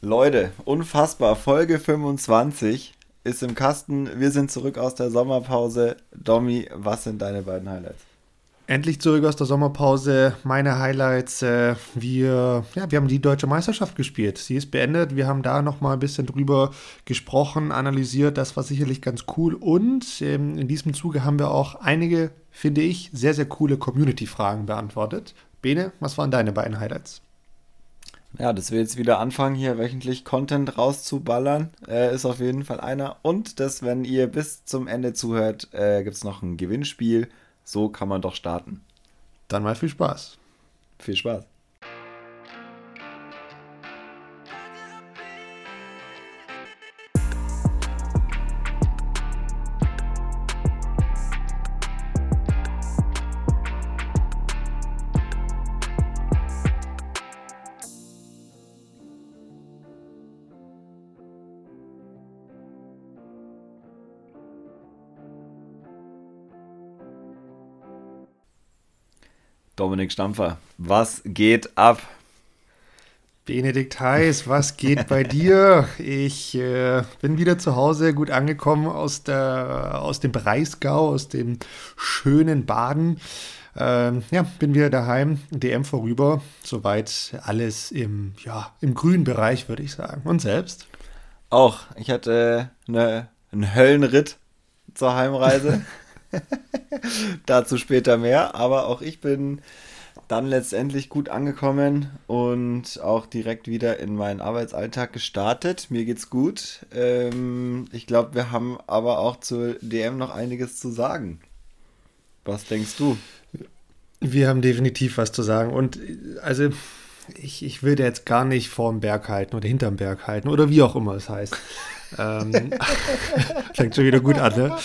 Leute, unfassbar. Folge 25 ist im Kasten. Wir sind zurück aus der Sommerpause. Domi, was sind deine beiden Highlights? Endlich zurück aus der Sommerpause. Meine Highlights, äh, wir, ja, wir haben die deutsche Meisterschaft gespielt. Sie ist beendet. Wir haben da noch mal ein bisschen drüber gesprochen, analysiert. Das war sicherlich ganz cool. Und ähm, in diesem Zuge haben wir auch einige, finde ich, sehr, sehr coole Community-Fragen beantwortet. Bene, was waren deine beiden Highlights? Ja, dass wir jetzt wieder anfangen, hier wöchentlich Content rauszuballern, äh, ist auf jeden Fall einer. Und dass, wenn ihr bis zum Ende zuhört, äh, gibt es noch ein Gewinnspiel. So kann man doch starten. Dann mal viel Spaß. Viel Spaß. Dominik Stampfer, was geht ab? Benedikt Heiß, was geht bei dir? Ich äh, bin wieder zu Hause, gut angekommen aus, der, aus dem Breisgau, aus dem schönen Baden. Ähm, ja, bin wieder daheim, DM vorüber. Soweit alles im, ja, im grünen Bereich, würde ich sagen. Und selbst? Auch. Ich hatte eine, einen Höllenritt zur Heimreise. Dazu später mehr, aber auch ich bin dann letztendlich gut angekommen und auch direkt wieder in meinen Arbeitsalltag gestartet. Mir geht's gut. Ähm, ich glaube, wir haben aber auch zur DM noch einiges zu sagen. Was denkst du? Wir haben definitiv was zu sagen. Und also ich, ich will jetzt gar nicht vorm Berg halten oder hinterm Berg halten oder wie auch immer es heißt. ähm, fängt schon wieder gut an, ne?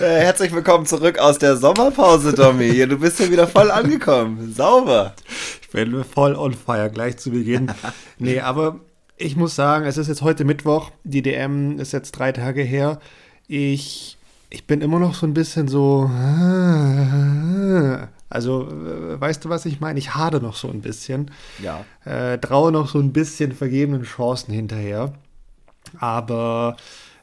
Äh, herzlich willkommen zurück aus der Sommerpause, Domi. Du bist ja wieder voll angekommen. Sauber. Ich bin voll on fire gleich zu Beginn. Nee, aber ich muss sagen, es ist jetzt heute Mittwoch. Die DM ist jetzt drei Tage her. Ich, ich bin immer noch so ein bisschen so. Also, äh, weißt du, was ich meine? Ich hade noch so ein bisschen. Ja. Äh, traue noch so ein bisschen vergebenen Chancen hinterher. Aber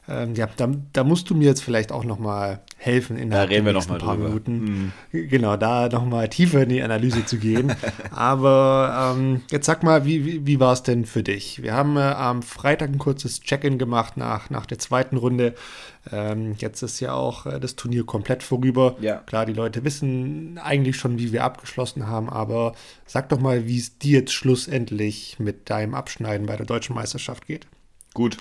ähm, ja, da, da, musst du mir jetzt vielleicht auch noch mal helfen in da reden wir noch mal paar drüber. Minuten. Mhm. Genau, da noch mal tiefer in die Analyse zu gehen. Aber ähm, jetzt sag mal, wie, wie, wie war es denn für dich? Wir haben äh, am Freitag ein kurzes Check-in gemacht nach, nach der zweiten Runde. Ähm, jetzt ist ja auch äh, das Turnier komplett vorüber. Ja. Klar, die Leute wissen eigentlich schon, wie wir abgeschlossen haben, aber sag doch mal, wie es dir jetzt schlussendlich mit deinem Abschneiden bei der deutschen Meisterschaft geht. Gut,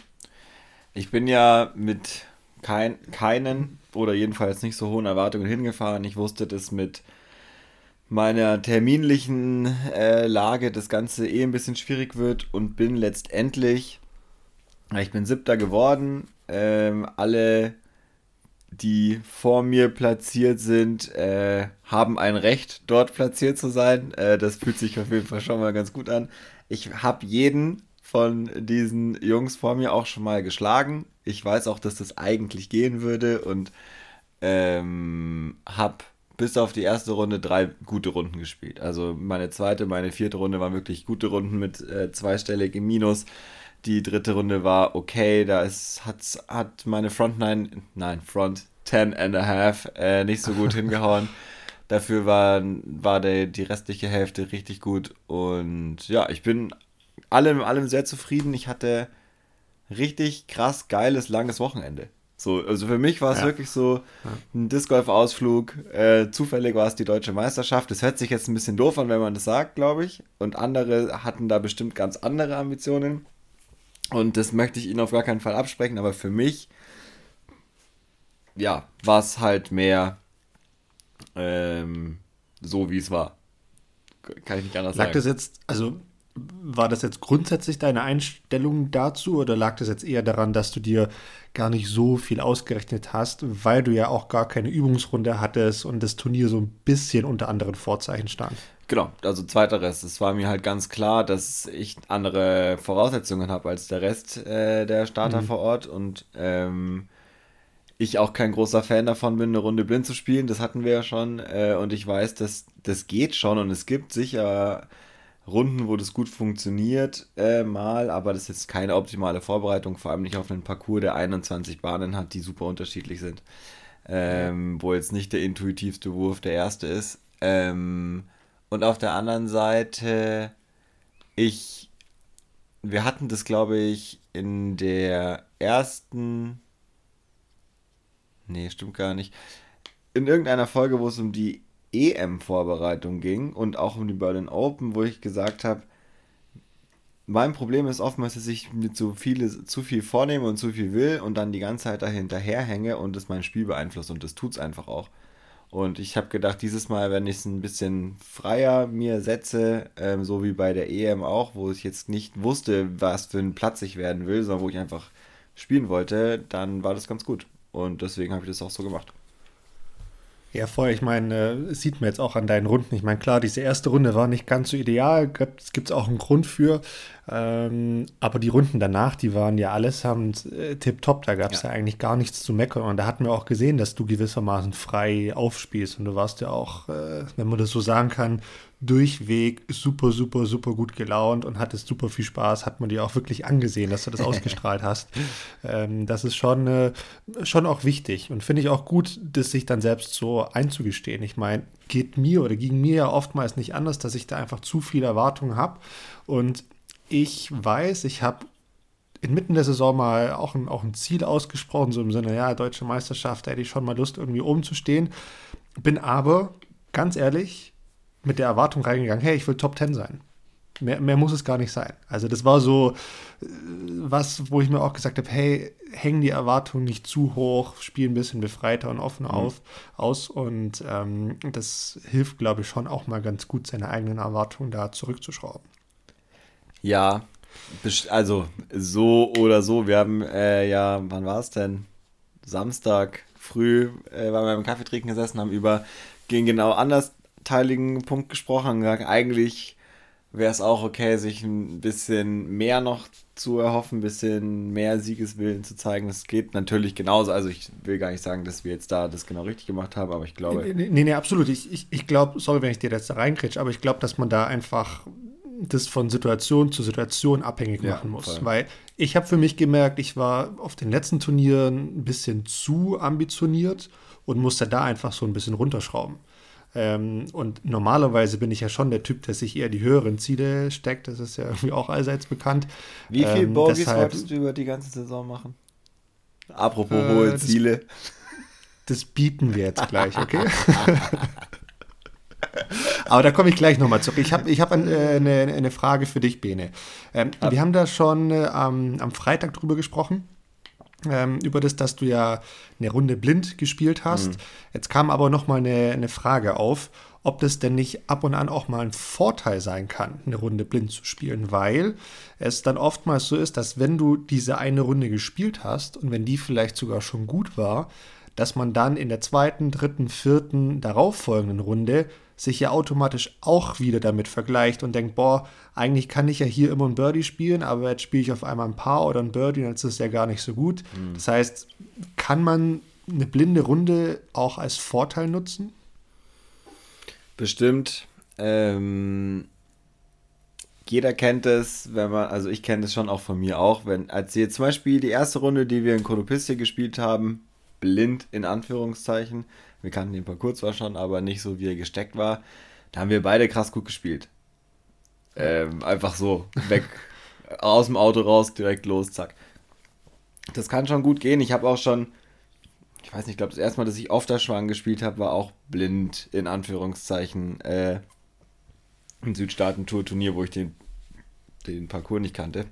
ich bin ja mit kein, keinen oder jedenfalls nicht so hohen Erwartungen hingefahren. Ich wusste, dass mit meiner terminlichen äh, Lage das Ganze eh ein bisschen schwierig wird und bin letztendlich, ich bin siebter geworden. Ähm, alle, die vor mir platziert sind, äh, haben ein Recht, dort platziert zu sein. Äh, das fühlt sich auf jeden Fall schon mal ganz gut an. Ich habe jeden von diesen Jungs vor mir auch schon mal geschlagen. Ich weiß auch, dass das eigentlich gehen würde und ähm, habe bis auf die erste Runde drei gute Runden gespielt. Also meine zweite, meine vierte Runde waren wirklich gute Runden mit äh, zweistelligem Minus. Die dritte Runde war okay, da ist, hat, hat meine Front 9, nein, Front 10 and a half äh, nicht so gut hingehauen. Dafür war, war der, die restliche Hälfte richtig gut. Und ja, ich bin allem, allem sehr zufrieden. Ich hatte richtig krass geiles, langes Wochenende. So, also für mich war es ja. wirklich so ein Disc Golf Ausflug. Äh, zufällig war es die deutsche Meisterschaft. Das hört sich jetzt ein bisschen doof an, wenn man das sagt, glaube ich. Und andere hatten da bestimmt ganz andere Ambitionen. Und das möchte ich Ihnen auf gar keinen Fall absprechen. Aber für mich, ja, war es halt mehr ähm, so, wie es war. Kann ich nicht anders Lag sagen. das jetzt, also war das jetzt grundsätzlich deine Einstellung dazu oder lag das jetzt eher daran, dass du dir gar nicht so viel ausgerechnet hast, weil du ja auch gar keine Übungsrunde hattest und das Turnier so ein bisschen unter anderen Vorzeichen stand? Genau, also zweiteres. Es war mir halt ganz klar, dass ich andere Voraussetzungen habe als der Rest äh, der Starter mhm. vor Ort und ähm, ich auch kein großer Fan davon bin, eine Runde blind zu spielen. Das hatten wir ja schon äh, und ich weiß, dass das geht schon und es gibt sicher Runden, wo das gut funktioniert, äh, mal, aber das ist keine optimale Vorbereitung, vor allem nicht auf einen Parcours, der 21 Bahnen hat, die super unterschiedlich sind. Ähm, wo jetzt nicht der intuitivste Wurf der erste ist. Ähm, und auf der anderen Seite, ich, wir hatten das, glaube ich, in der ersten, nee, stimmt gar nicht, in irgendeiner Folge, wo es um die EM-Vorbereitung ging und auch um die Berlin Open, wo ich gesagt habe, mein Problem ist oftmals, dass ich mir zu, viele, zu viel vornehme und zu viel will und dann die ganze Zeit dahinterher hänge und das mein Spiel beeinflusst und das tut es einfach auch. Und ich habe gedacht, dieses Mal, wenn ich es ein bisschen freier mir setze, ähm, so wie bei der EM auch, wo ich jetzt nicht wusste, was für einen Platz ich werden will, sondern wo ich einfach spielen wollte, dann war das ganz gut. Und deswegen habe ich das auch so gemacht. Ja, voll. Ich meine, es sieht man jetzt auch an deinen Runden. Ich meine, klar, diese erste Runde war nicht ganz so ideal. Es gibt auch einen Grund für. Ähm, aber die Runden danach, die waren ja allesamt äh, tipptopp. Da gab es ja. ja. eigentlich gar nichts zu meckern. Und da hatten wir auch gesehen, dass du gewissermaßen frei aufspielst. Und du warst ja auch, äh, wenn man das so sagen kann, durchweg super, super, super gut gelaunt und hattest super viel Spaß. Hat man dir auch wirklich angesehen, dass du das ausgestrahlt hast. Ähm, das ist schon, äh, schon auch wichtig und finde ich auch gut, das sich dann selbst so einzugestehen. Ich meine, geht mir oder ging mir ja oftmals nicht anders, dass ich da einfach zu viele Erwartungen habe. Und ich weiß, ich habe inmitten der Saison mal auch ein, auch ein Ziel ausgesprochen, so im Sinne, ja, deutsche Meisterschaft, da hätte ich schon mal Lust, irgendwie oben zu stehen. Bin aber, ganz ehrlich, mit der Erwartung reingegangen, hey, ich will Top 10 sein. Mehr, mehr muss es gar nicht sein. Also das war so äh, was, wo ich mir auch gesagt habe, hey, hängen die Erwartungen nicht zu hoch, spiel ein bisschen befreiter und offener mhm. auf, aus und ähm, das hilft, glaube ich, schon auch mal ganz gut, seine eigenen Erwartungen da zurückzuschrauben. Ja, also so oder so, wir haben äh, ja, wann war es denn? Samstag früh, äh, waren wir beim Kaffee trinken gesessen, haben über, gegen genau anders teiligen Punkt gesprochen und gesagt, eigentlich wäre es auch okay, sich ein bisschen mehr noch zu erhoffen, ein bisschen mehr Siegeswillen zu zeigen. Das geht natürlich genauso. Also ich will gar nicht sagen, dass wir jetzt da das genau richtig gemacht haben, aber ich glaube. Nee, nee, nee absolut. Ich, ich, ich glaube, sorry, wenn ich dir jetzt da reinkriege, aber ich glaube, dass man da einfach das von Situation zu Situation abhängig machen ja, muss. Voll. Weil ich habe für mich gemerkt, ich war auf den letzten Turnieren ein bisschen zu ambitioniert und musste da einfach so ein bisschen runterschrauben. Ähm, und normalerweise bin ich ja schon der Typ, der sich eher die höheren Ziele steckt. Das ist ja irgendwie auch allseits bekannt. Wie viele ähm, Bogies wolltest du über die ganze Saison machen? Apropos äh, hohe das, Ziele. Das bieten wir jetzt gleich, okay? Aber da komme ich gleich nochmal zurück. Ich habe ich hab eine, eine, eine Frage für dich, Bene. Ähm, wir haben da schon äh, am, Freitag drüber gesprochen ähm, über das, dass du ja eine Runde blind gespielt hast. Mhm. Jetzt kam aber noch mal eine, eine Frage auf, ob das denn nicht ab und an auch mal ein Vorteil sein kann, eine Runde blind zu spielen, weil es dann oftmals so ist, dass wenn du diese eine Runde gespielt hast und wenn die vielleicht sogar schon gut war, dass man dann in der zweiten, dritten, vierten darauffolgenden Runde sich ja automatisch auch wieder damit vergleicht und denkt, boah, eigentlich kann ich ja hier immer ein Birdie spielen, aber jetzt spiele ich auf einmal ein Paar oder ein Birdie und jetzt ist es ja gar nicht so gut. Mhm. Das heißt, kann man eine blinde Runde auch als Vorteil nutzen? Bestimmt. Ähm, jeder kennt es, wenn man, also ich kenne es schon auch von mir auch, wenn, als jetzt zum Beispiel die erste Runde, die wir in Konopistia gespielt haben, blind in Anführungszeichen, wir kannten den Parcours zwar schon, aber nicht so, wie er gesteckt war. Da haben wir beide krass gut gespielt. Ähm, einfach so, weg, aus dem Auto raus, direkt los, zack. Das kann schon gut gehen. Ich habe auch schon, ich weiß nicht, ich glaube, das erste Mal, dass ich auf der Schwang gespielt habe, war auch blind, in Anführungszeichen, äh, ein Südstaaten-Tour-Turnier, wo ich den, den Parcours nicht kannte.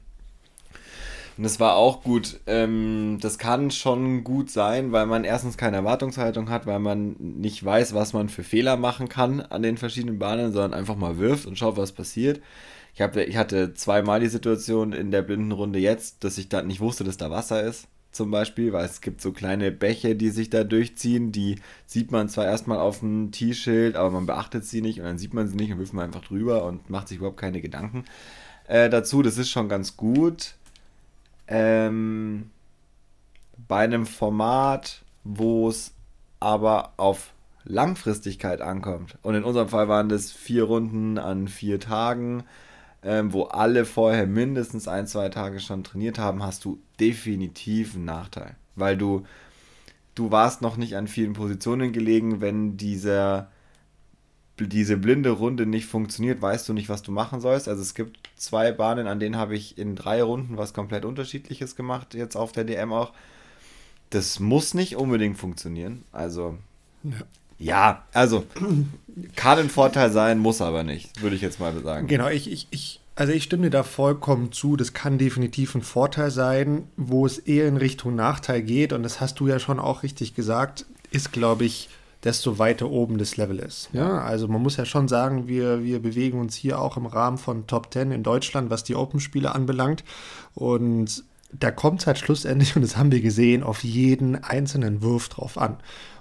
Und das war auch gut. Ähm, das kann schon gut sein, weil man erstens keine Erwartungshaltung hat, weil man nicht weiß, was man für Fehler machen kann an den verschiedenen Bahnen, sondern einfach mal wirft und schaut, was passiert. Ich, hab, ich hatte zweimal die Situation in der blinden Runde jetzt, dass ich dann nicht wusste, dass da Wasser ist zum Beispiel, weil es gibt so kleine Bäche, die sich da durchziehen, die sieht man zwar erstmal auf dem T-Schild, aber man beachtet sie nicht und dann sieht man sie nicht und wirft man einfach drüber und macht sich überhaupt keine Gedanken äh, dazu. Das ist schon ganz gut ähm, bei einem Format, wo es aber auf Langfristigkeit ankommt. Und in unserem Fall waren das vier Runden an vier Tagen. ähm, wo alle vorher mindestens ein, zwei Tage schon trainiert haben, hast du definitiv einen Nachteil. Weil du, du warst noch nicht an vielen Positionen gelegen, wenn dieser diese blinde Runde nicht funktioniert, weißt du nicht, was du machen sollst. Also es gibt zwei Bahnen, an denen habe ich in drei Runden was komplett unterschiedliches gemacht, jetzt auf der DM auch. Das muss nicht unbedingt funktionieren. Also ja. Ja, also kann ein Vorteil sein, muss aber nicht, würde ich jetzt mal sagen. Genau, ich, ich, ich, also ich stimme dir da vollkommen zu. Das kann definitiv ein Vorteil sein, wo es eher in Richtung Nachteil geht. Und das hast du ja schon auch richtig gesagt, ist, glaube ich, desto weiter oben das Level ist. Ja, also man muss ja schon sagen, wir, wir bewegen uns hier auch im Rahmen von Top 10 in Deutschland, was die Open-Spiele anbelangt. Und da kommt es halt schlussendlich, und das haben wir gesehen, auf jeden einzelnen Wurf drauf an.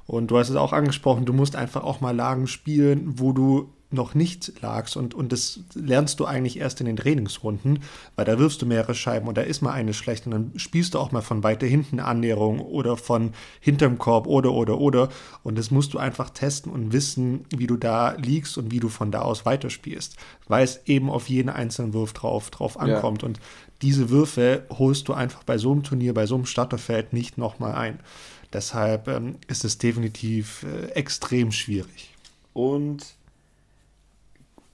Und du hast es auch angesprochen, du musst einfach auch mal Lagen spielen, wo du noch nicht lagst und, und das lernst du eigentlich erst in den Trainingsrunden, weil da wirfst du mehrere Scheiben und da ist mal eine schlecht und dann spielst du auch mal von weiter hinten Annäherung oder von hinterm Korb oder oder oder und das musst du einfach testen und wissen, wie du da liegst und wie du von da aus weiterspielst, weil es eben auf jeden einzelnen Wurf drauf, drauf ankommt ja. und diese Würfe holst du einfach bei so einem Turnier, bei so einem Starterfeld nicht nochmal ein. Deshalb ähm, ist es definitiv äh, extrem schwierig. Und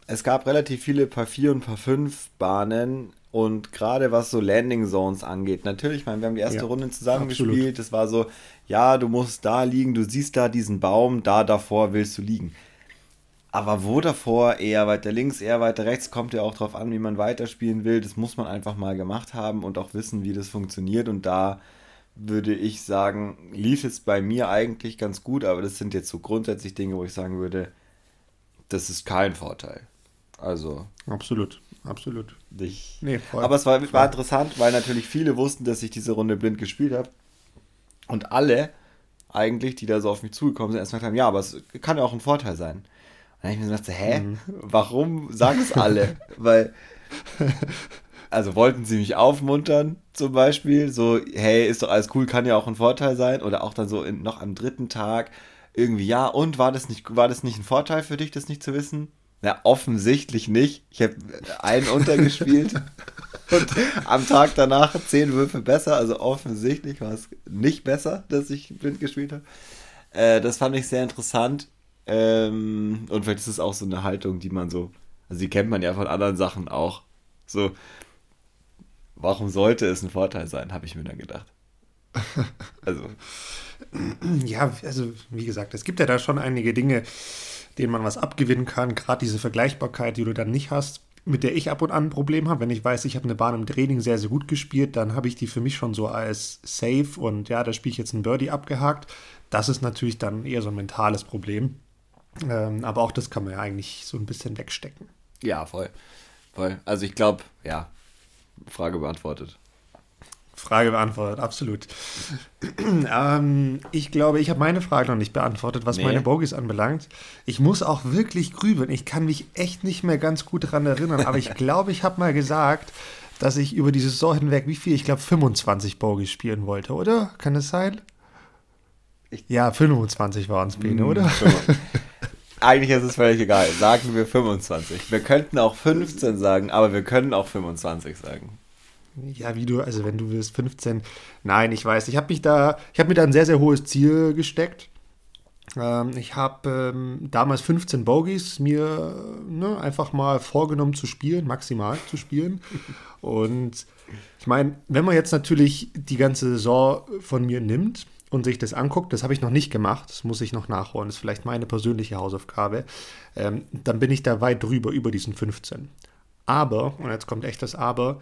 es gab relativ viele Paar 4 und Paar 5 Bahnen und gerade was so Landing Zones angeht, natürlich, meine, wir haben die erste ja, Runde zusammengespielt, es war so, ja, du musst da liegen, du siehst da diesen Baum, da davor willst du liegen. Aber wo davor, eher weiter links, eher weiter rechts, kommt ja auch darauf an, wie man weiterspielen will. Das muss man einfach mal gemacht haben und auch wissen, wie das funktioniert. Und da würde ich sagen, lief es bei mir eigentlich ganz gut, aber das sind jetzt so grundsätzlich Dinge, wo ich sagen würde, das ist kein Vorteil. Also. Absolut, absolut. Ich, nee, voll, aber es war, war interessant, weil natürlich viele wussten, dass ich diese Runde blind gespielt habe. Und alle eigentlich, die da so auf mich zugekommen sind, erstmal gesagt haben, ja, aber es kann ja auch ein Vorteil sein. Und dann habe ich mir gedacht, hä, mhm. warum sagen es alle? weil also wollten sie mich aufmuntern, zum Beispiel, so, hey, ist doch alles cool, kann ja auch ein Vorteil sein. Oder auch dann so in, noch am dritten Tag irgendwie, ja, und war das nicht, war das nicht ein Vorteil für dich, das nicht zu wissen? Ja, offensichtlich nicht. Ich habe einen untergespielt und am Tag danach zehn Würfe besser. Also offensichtlich war es nicht besser, dass ich blind gespielt habe. Äh, das fand ich sehr interessant. Ähm, und vielleicht ist es auch so eine Haltung, die man so, also die kennt man ja von anderen Sachen auch. So, warum sollte es ein Vorteil sein, habe ich mir dann gedacht. Also. Ja, also wie gesagt, es gibt ja da schon einige Dinge, denen man was abgewinnen kann. Gerade diese Vergleichbarkeit, die du dann nicht hast, mit der ich ab und an ein Problem habe. Wenn ich weiß, ich habe eine Bahn im Training sehr, sehr gut gespielt, dann habe ich die für mich schon so als safe und ja, da spiele ich jetzt ein Birdie abgehakt. Das ist natürlich dann eher so ein mentales Problem. Ähm, aber auch das kann man ja eigentlich so ein bisschen wegstecken. Ja, voll. Voll. Also ich glaube, ja, Frage beantwortet. Frage beantwortet, absolut. ähm, ich glaube, ich habe meine Frage noch nicht beantwortet, was nee. meine Bogies anbelangt. Ich muss auch wirklich grübeln. Ich kann mich echt nicht mehr ganz gut daran erinnern, aber ich glaube, ich habe mal gesagt, dass ich über die Saison hinweg, wie viel? Ich glaube, 25 Bogies spielen wollte, oder? Kann das sein? Ich ja, 25 waren es, Bene, mm, oder? Eigentlich ist es völlig egal. Sagen wir 25. Wir könnten auch 15 sagen, aber wir können auch 25 sagen. Ja, wie du, also wenn du willst, 15. Nein, ich weiß. Ich habe mich da, ich habe mir da ein sehr, sehr hohes Ziel gesteckt. Ähm, ich habe ähm, damals 15 Bogies mir ne, einfach mal vorgenommen zu spielen, maximal zu spielen. Und ich meine, wenn man jetzt natürlich die ganze Saison von mir nimmt, und sich das anguckt, das habe ich noch nicht gemacht, das muss ich noch nachholen, das ist vielleicht meine persönliche Hausaufgabe, ähm, dann bin ich da weit drüber, über diesen 15. Aber, und jetzt kommt echt das Aber,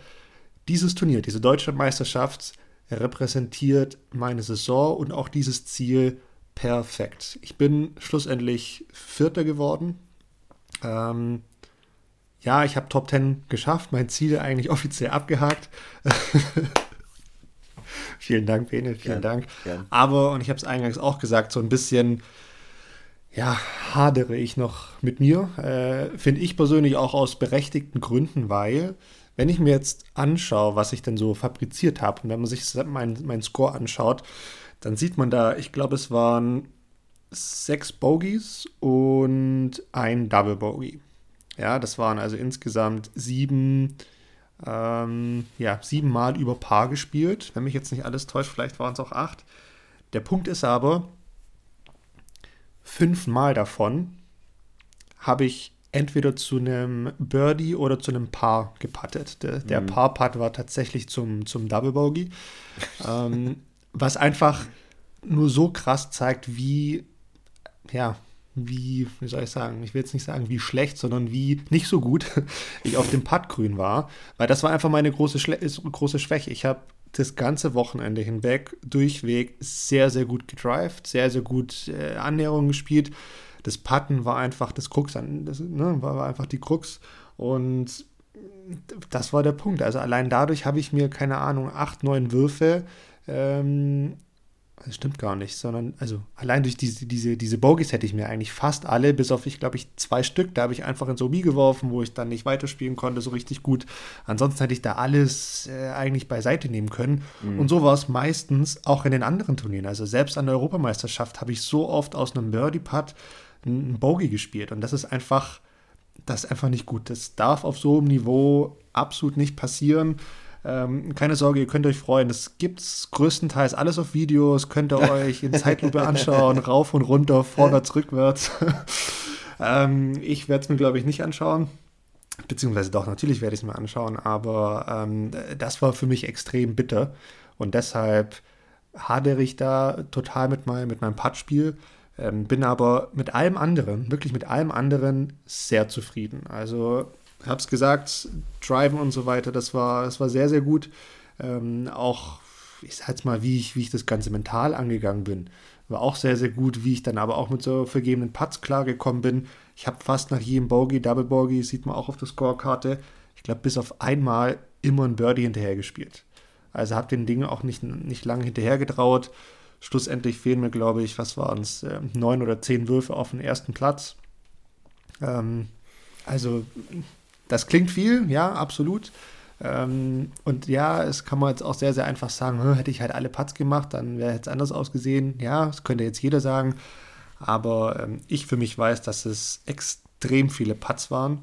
dieses Turnier, diese deutsche Meisterschaft repräsentiert meine Saison und auch dieses Ziel perfekt. Ich bin schlussendlich Vierter geworden. Ähm, ja, ich habe Top 10 geschafft, mein Ziel eigentlich offiziell abgehakt. vielen Dank, Bene, vielen gern, Dank. Gern. Aber, und ich habe es eingangs auch gesagt, so ein bisschen, ja, hadere ich noch mit mir. Äh, Finde ich persönlich auch aus berechtigten Gründen, weil, wenn ich mir jetzt anschaue, was ich denn so fabriziert habe, und wenn man sich meinen mein Score anschaut, dann sieht man da, ich glaube, es waren sechs Bogies und ein Double Bogey. Ja, das waren also insgesamt sieben, ähm, ja, sieben Mal über Paar gespielt. Wenn mich jetzt nicht alles täuscht, vielleicht waren es auch acht. Der Punkt ist aber, fünfmal davon habe ich entweder zu einem Birdie oder zu einem Paar gepattet. Der, der mhm. Paar-Putt war tatsächlich zum, zum Double Bogey. ähm, was einfach nur so krass zeigt, wie, ja, wie, wie soll ich sagen, ich will jetzt nicht sagen, wie schlecht, sondern wie nicht so gut ich auf dem Puttgrün war. Weil das war einfach meine große, Schle große Schwäche. Ich habe das ganze Wochenende hinweg durchweg sehr, sehr gut gedrived, sehr, sehr gut äh, Annäherungen gespielt. Das Putten war einfach das Krux, das ne, war, war einfach die Krux. Und das war der Punkt. Also allein dadurch habe ich mir, keine Ahnung, acht, neun Würfe ähm, das stimmt gar nicht, sondern also allein durch diese, diese, diese Bogies hätte ich mir eigentlich fast alle, bis auf ich glaube ich zwei Stück, da habe ich einfach ins Obi geworfen, wo ich dann nicht weiterspielen konnte, so richtig gut. Ansonsten hätte ich da alles äh, eigentlich beiseite nehmen können. Mhm. Und so war es meistens auch in den anderen Turnieren. Also selbst an der Europameisterschaft habe ich so oft aus einem Birdie-Putt einen Bogey gespielt. Und das ist einfach, das ist einfach nicht gut. Das darf auf so einem Niveau absolut nicht passieren. Ähm, keine Sorge, ihr könnt euch freuen. Es gibt größtenteils alles auf Videos, könnt ihr euch in Zeitlupe anschauen, rauf und runter, vorwärts, rückwärts. ähm, ich werde es mir, glaube ich, nicht anschauen. Beziehungsweise doch, natürlich werde ich es mir anschauen, aber ähm, das war für mich extrem bitter. Und deshalb hadere ich da total mit, mein, mit meinem Puttspiel. Ähm, bin aber mit allem anderen, wirklich mit allem anderen sehr zufrieden. Also habe es gesagt, Driven und so weiter, das war, das war sehr, sehr gut. Ähm, auch, ich sag jetzt mal, wie ich, wie ich das Ganze mental angegangen bin, war auch sehr, sehr gut, wie ich dann aber auch mit so vergebenen Putts klargekommen bin. Ich habe fast nach jedem Bogey, Double Bogey, sieht man auch auf der Scorekarte, ich glaube, bis auf einmal immer ein Birdie hinterher gespielt. Also habe den Ding auch nicht, nicht lange hinterher getraut. Schlussendlich fehlen mir, glaube ich, was waren es, äh, neun oder zehn Würfe auf den ersten Platz. Ähm, also das klingt viel, ja, absolut. Ähm, und ja, es kann man jetzt auch sehr, sehr einfach sagen, hätte ich halt alle Putts gemacht, dann wäre es anders ausgesehen. Ja, das könnte jetzt jeder sagen. Aber ähm, ich für mich weiß, dass es extrem viele Putts waren.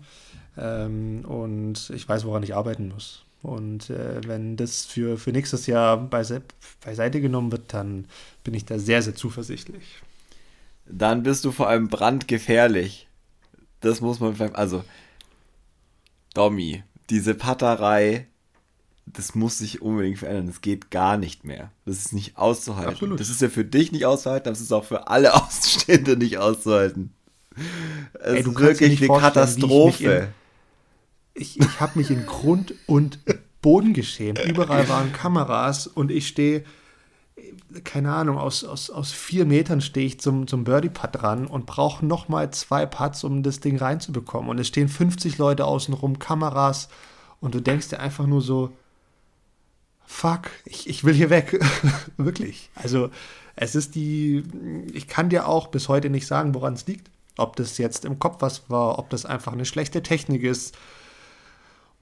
Ähm, und ich weiß, woran ich arbeiten muss. Und äh, wenn das für, für nächstes Jahr beise beiseite genommen wird, dann bin ich da sehr, sehr zuversichtlich. Dann bist du vor allem brandgefährlich. Das muss man vielleicht, also Domi, diese Patterei, das muss sich unbedingt verändern. Das geht gar nicht mehr. Das ist nicht auszuhalten. Absolut. Das ist ja für dich nicht auszuhalten, das ist auch für alle Außenstehende nicht auszuhalten. Es Ey, ist wirklich eine Katastrophe. Ich, ich, habe mich in Grund und Boden geschämt. Überall waren Kameras und ich stehe keine Ahnung, aus, aus, aus vier Metern stehe ich zum, zum Birdie-Putt dran und brauche nochmal zwei Putts, um das Ding reinzubekommen. Und es stehen 50 Leute außenrum, Kameras, und du denkst dir einfach nur so, fuck, ich, ich will hier weg. Wirklich. Also es ist die, ich kann dir auch bis heute nicht sagen, woran es liegt. Ob das jetzt im Kopf was war, ob das einfach eine schlechte Technik ist,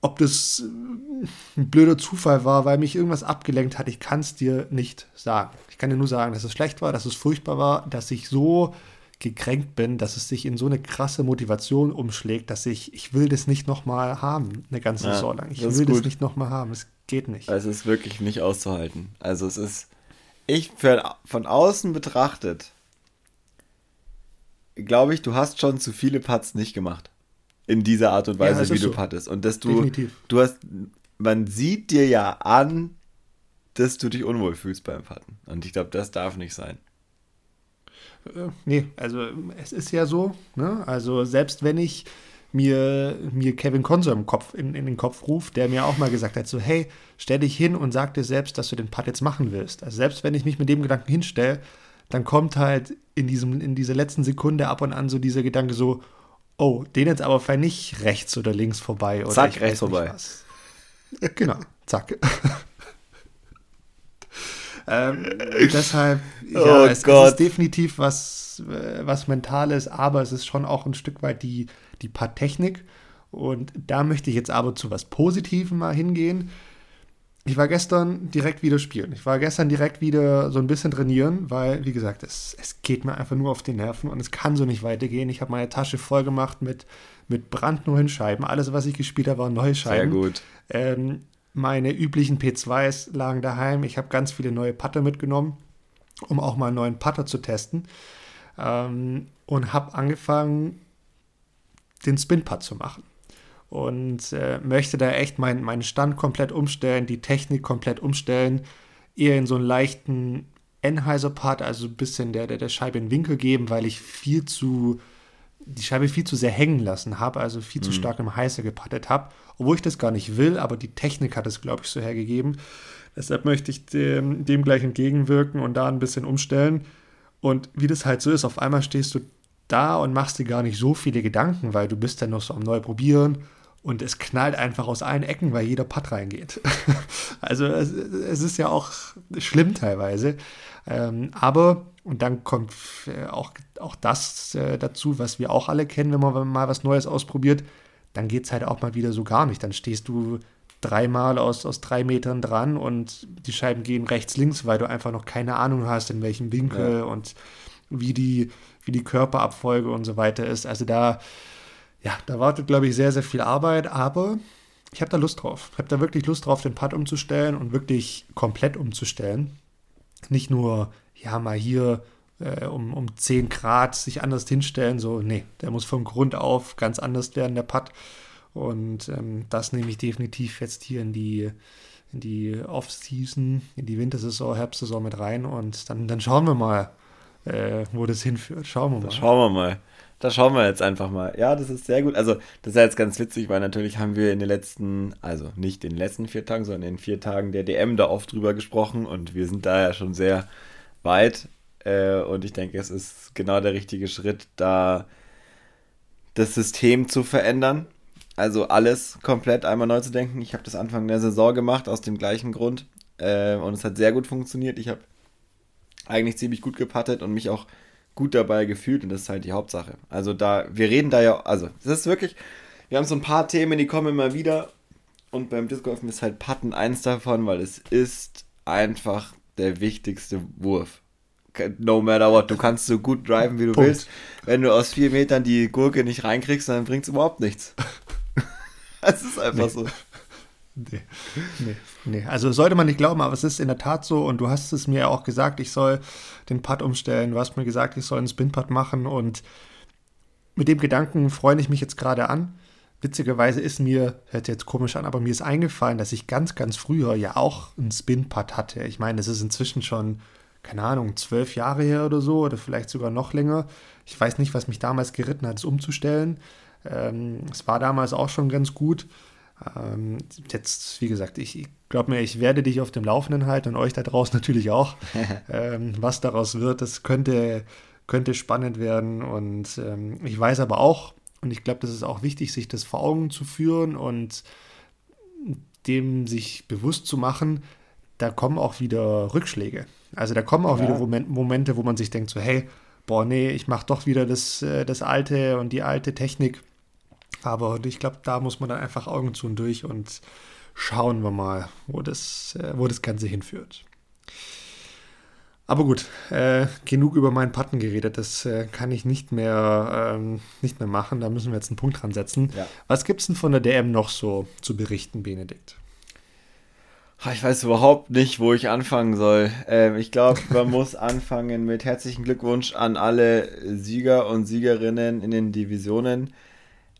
ob das äh, ein blöder Zufall war, weil mich irgendwas abgelenkt hat, ich kann es dir nicht sagen. Ich kann dir nur sagen, dass es schlecht war, dass es furchtbar war, dass ich so gekränkt bin, dass es sich in so eine krasse Motivation umschlägt, dass ich, ich will das nicht nochmal haben, eine ganze ja, Saison lang. Ich will gut. das nicht nochmal haben. Es geht nicht. Es ist wirklich nicht auszuhalten. Also es ist, ich für, von außen betrachtet, glaube ich, du hast schon zu viele Putts nicht gemacht in dieser Art und Weise, ja, wie du so. pattest. Und dass du, Definitiv. du hast, man sieht dir ja an, dass du dich unwohl fühlst beim Patten. Und ich glaube, das darf nicht sein. Äh, nee, also es ist ja so, ne? Also selbst wenn ich mir, mir Kevin Consor im Kopf, in, in den Kopf ruft, der mir auch mal gesagt hat, so, hey, stell dich hin und sag dir selbst, dass du den Putt jetzt machen willst. Also selbst wenn ich mich mit dem Gedanken hinstelle, dann kommt halt in, diesem, in dieser letzten Sekunde ab und an so dieser Gedanke so, Oh, den jetzt aber vielleicht nicht rechts oder links vorbei. Oder zack, rechts vorbei. Genau, zack. ähm, deshalb, ja, oh es, es, ist definitiv was, äh, was Mentales, aber es ist schon auch ein Stück weit die, die Part-Technik. Und da möchte ich jetzt aber zu was Positivem mal hingehen. Ich war gestern direkt wieder spielen. Ich war gestern direkt wieder so ein bisschen trainieren, weil, wie gesagt, es, es geht mir einfach nur auf die Nerven und es kann so nicht weitergehen. Ich habe meine Tasche voll gemacht mit, mit brandneuen Scheiben. Alles, was ich gespielt habe, waren neue Scheiben. Sehr gut. Ähm, meine üblichen P2s lagen daheim. Ich habe ganz viele neue Putter mitgenommen, um auch mal einen neuen Putter zu testen. Ähm, und habe angefangen, den Spin-Putt zu machen und äh, möchte da echt mein, meinen Stand komplett umstellen, die Technik komplett umstellen, eher in so einen leichten Enheiser-Part, also ein bisschen der, der, der Scheibe in Winkel geben, weil ich viel zu, die Scheibe viel zu sehr hängen lassen habe, also viel mhm. zu stark im Heißer gepattet habe, obwohl ich das gar nicht will, aber die Technik hat es, glaube ich, so hergegeben. Deshalb möchte ich dem, dem gleich entgegenwirken und da ein bisschen umstellen. Und wie das halt so ist, auf einmal stehst du da und machst dir gar nicht so viele Gedanken, weil du bist dann noch so am neu probieren und es knallt einfach aus allen Ecken, weil jeder Putt reingeht. also es, es, ist ja auch schlimm teilweise. Ähm, aber, und dann kommt äh, auch, auch das äh, dazu, was wir auch alle kennen, wenn man mal was Neues ausprobiert, dann geht es halt auch mal wieder so gar nicht. Dann stehst du dreimal aus, aus drei Metern dran und die Scheiben gehen rechts, links, weil du einfach noch keine Ahnung hast, in welchem Winkel ja. und wie die, wie die Körperabfolge und so weiter ist. Also da ja, da wartet, glaube ich, sehr, sehr viel Arbeit, aber ich habe da Lust drauf. Ich habe da wirklich Lust drauf, den Putt umzustellen und wirklich komplett umzustellen. Nicht nur, ja, mal hier äh, um, um 10 Grad sich anders hinstellen, so, nee, der muss von Grund auf ganz anders werden, der Putt. Und ähm, das nehme ich definitiv jetzt hier in die, in die Off-Season, in die Wintersaison, Herbstsaison mit rein und dann, dann schauen wir mal, äh, wo das hinführt. Schauen wir mal. Schauen wir mal. Da schauen wir jetzt einfach mal. Ja, das ist sehr gut. Also, das ist ja jetzt ganz witzig, weil natürlich haben wir in den letzten, also nicht in den letzten vier Tagen, sondern in den vier Tagen der DM da oft drüber gesprochen und wir sind da ja schon sehr weit. Äh, und ich denke, es ist genau der richtige Schritt, da das System zu verändern. Also alles komplett einmal neu zu denken. Ich habe das Anfang der Saison gemacht, aus dem gleichen Grund. Äh, und es hat sehr gut funktioniert. Ich habe eigentlich ziemlich gut gepattet und mich auch gut dabei gefühlt und das ist halt die Hauptsache. Also da, wir reden da ja, also es ist wirklich, wir haben so ein paar Themen, die kommen immer wieder und beim Disc Golfen ist halt Putten eins davon, weil es ist einfach der wichtigste Wurf. No matter what, du kannst so gut driven, wie du Punkt. willst. Wenn du aus vier Metern die Gurke nicht reinkriegst, dann bringt es überhaupt nichts. Es ist einfach nee. so. Nee, nee, nee. Also sollte man nicht glauben, aber es ist in der Tat so und du hast es mir ja auch gesagt, ich soll den Putt umstellen. Du hast mir gesagt, ich soll einen Spin-Putt machen und mit dem Gedanken freue ich mich jetzt gerade an. Witzigerweise ist mir, hört jetzt komisch an, aber mir ist eingefallen, dass ich ganz, ganz früher ja auch einen Spin-Putt hatte. Ich meine, es ist inzwischen schon, keine Ahnung, zwölf Jahre her oder so oder vielleicht sogar noch länger. Ich weiß nicht, was mich damals geritten hat, es umzustellen. Ähm, es war damals auch schon ganz gut. Ähm, jetzt, wie gesagt, ich glaube mir, ich werde dich auf dem Laufenden halten und euch da draußen natürlich auch. ähm, was daraus wird, das könnte, könnte spannend werden. Und ähm, ich weiß aber auch, und ich glaube, das ist auch wichtig, sich das vor Augen zu führen und dem sich bewusst zu machen, da kommen auch wieder Rückschläge. Also da kommen auch ja. wieder Momente, wo man sich denkt, so, hey, boah, nee, ich mache doch wieder das, äh, das alte und die alte Technik. Aber ich glaube, da muss man dann einfach Augen zu und durch und schauen wir mal, wo das, äh, wo das Ganze hinführt. Aber gut, äh, genug über meinen Patten geredet. Das äh, kann ich nicht mehr, ähm, nicht mehr machen. Da müssen wir jetzt einen Punkt dran setzen. Ja. Was gibt es denn von der DM noch so zu berichten, Benedikt? Ich weiß überhaupt nicht, wo ich anfangen soll. Ähm, ich glaube, man muss anfangen mit herzlichen Glückwunsch an alle Sieger und Siegerinnen in den Divisionen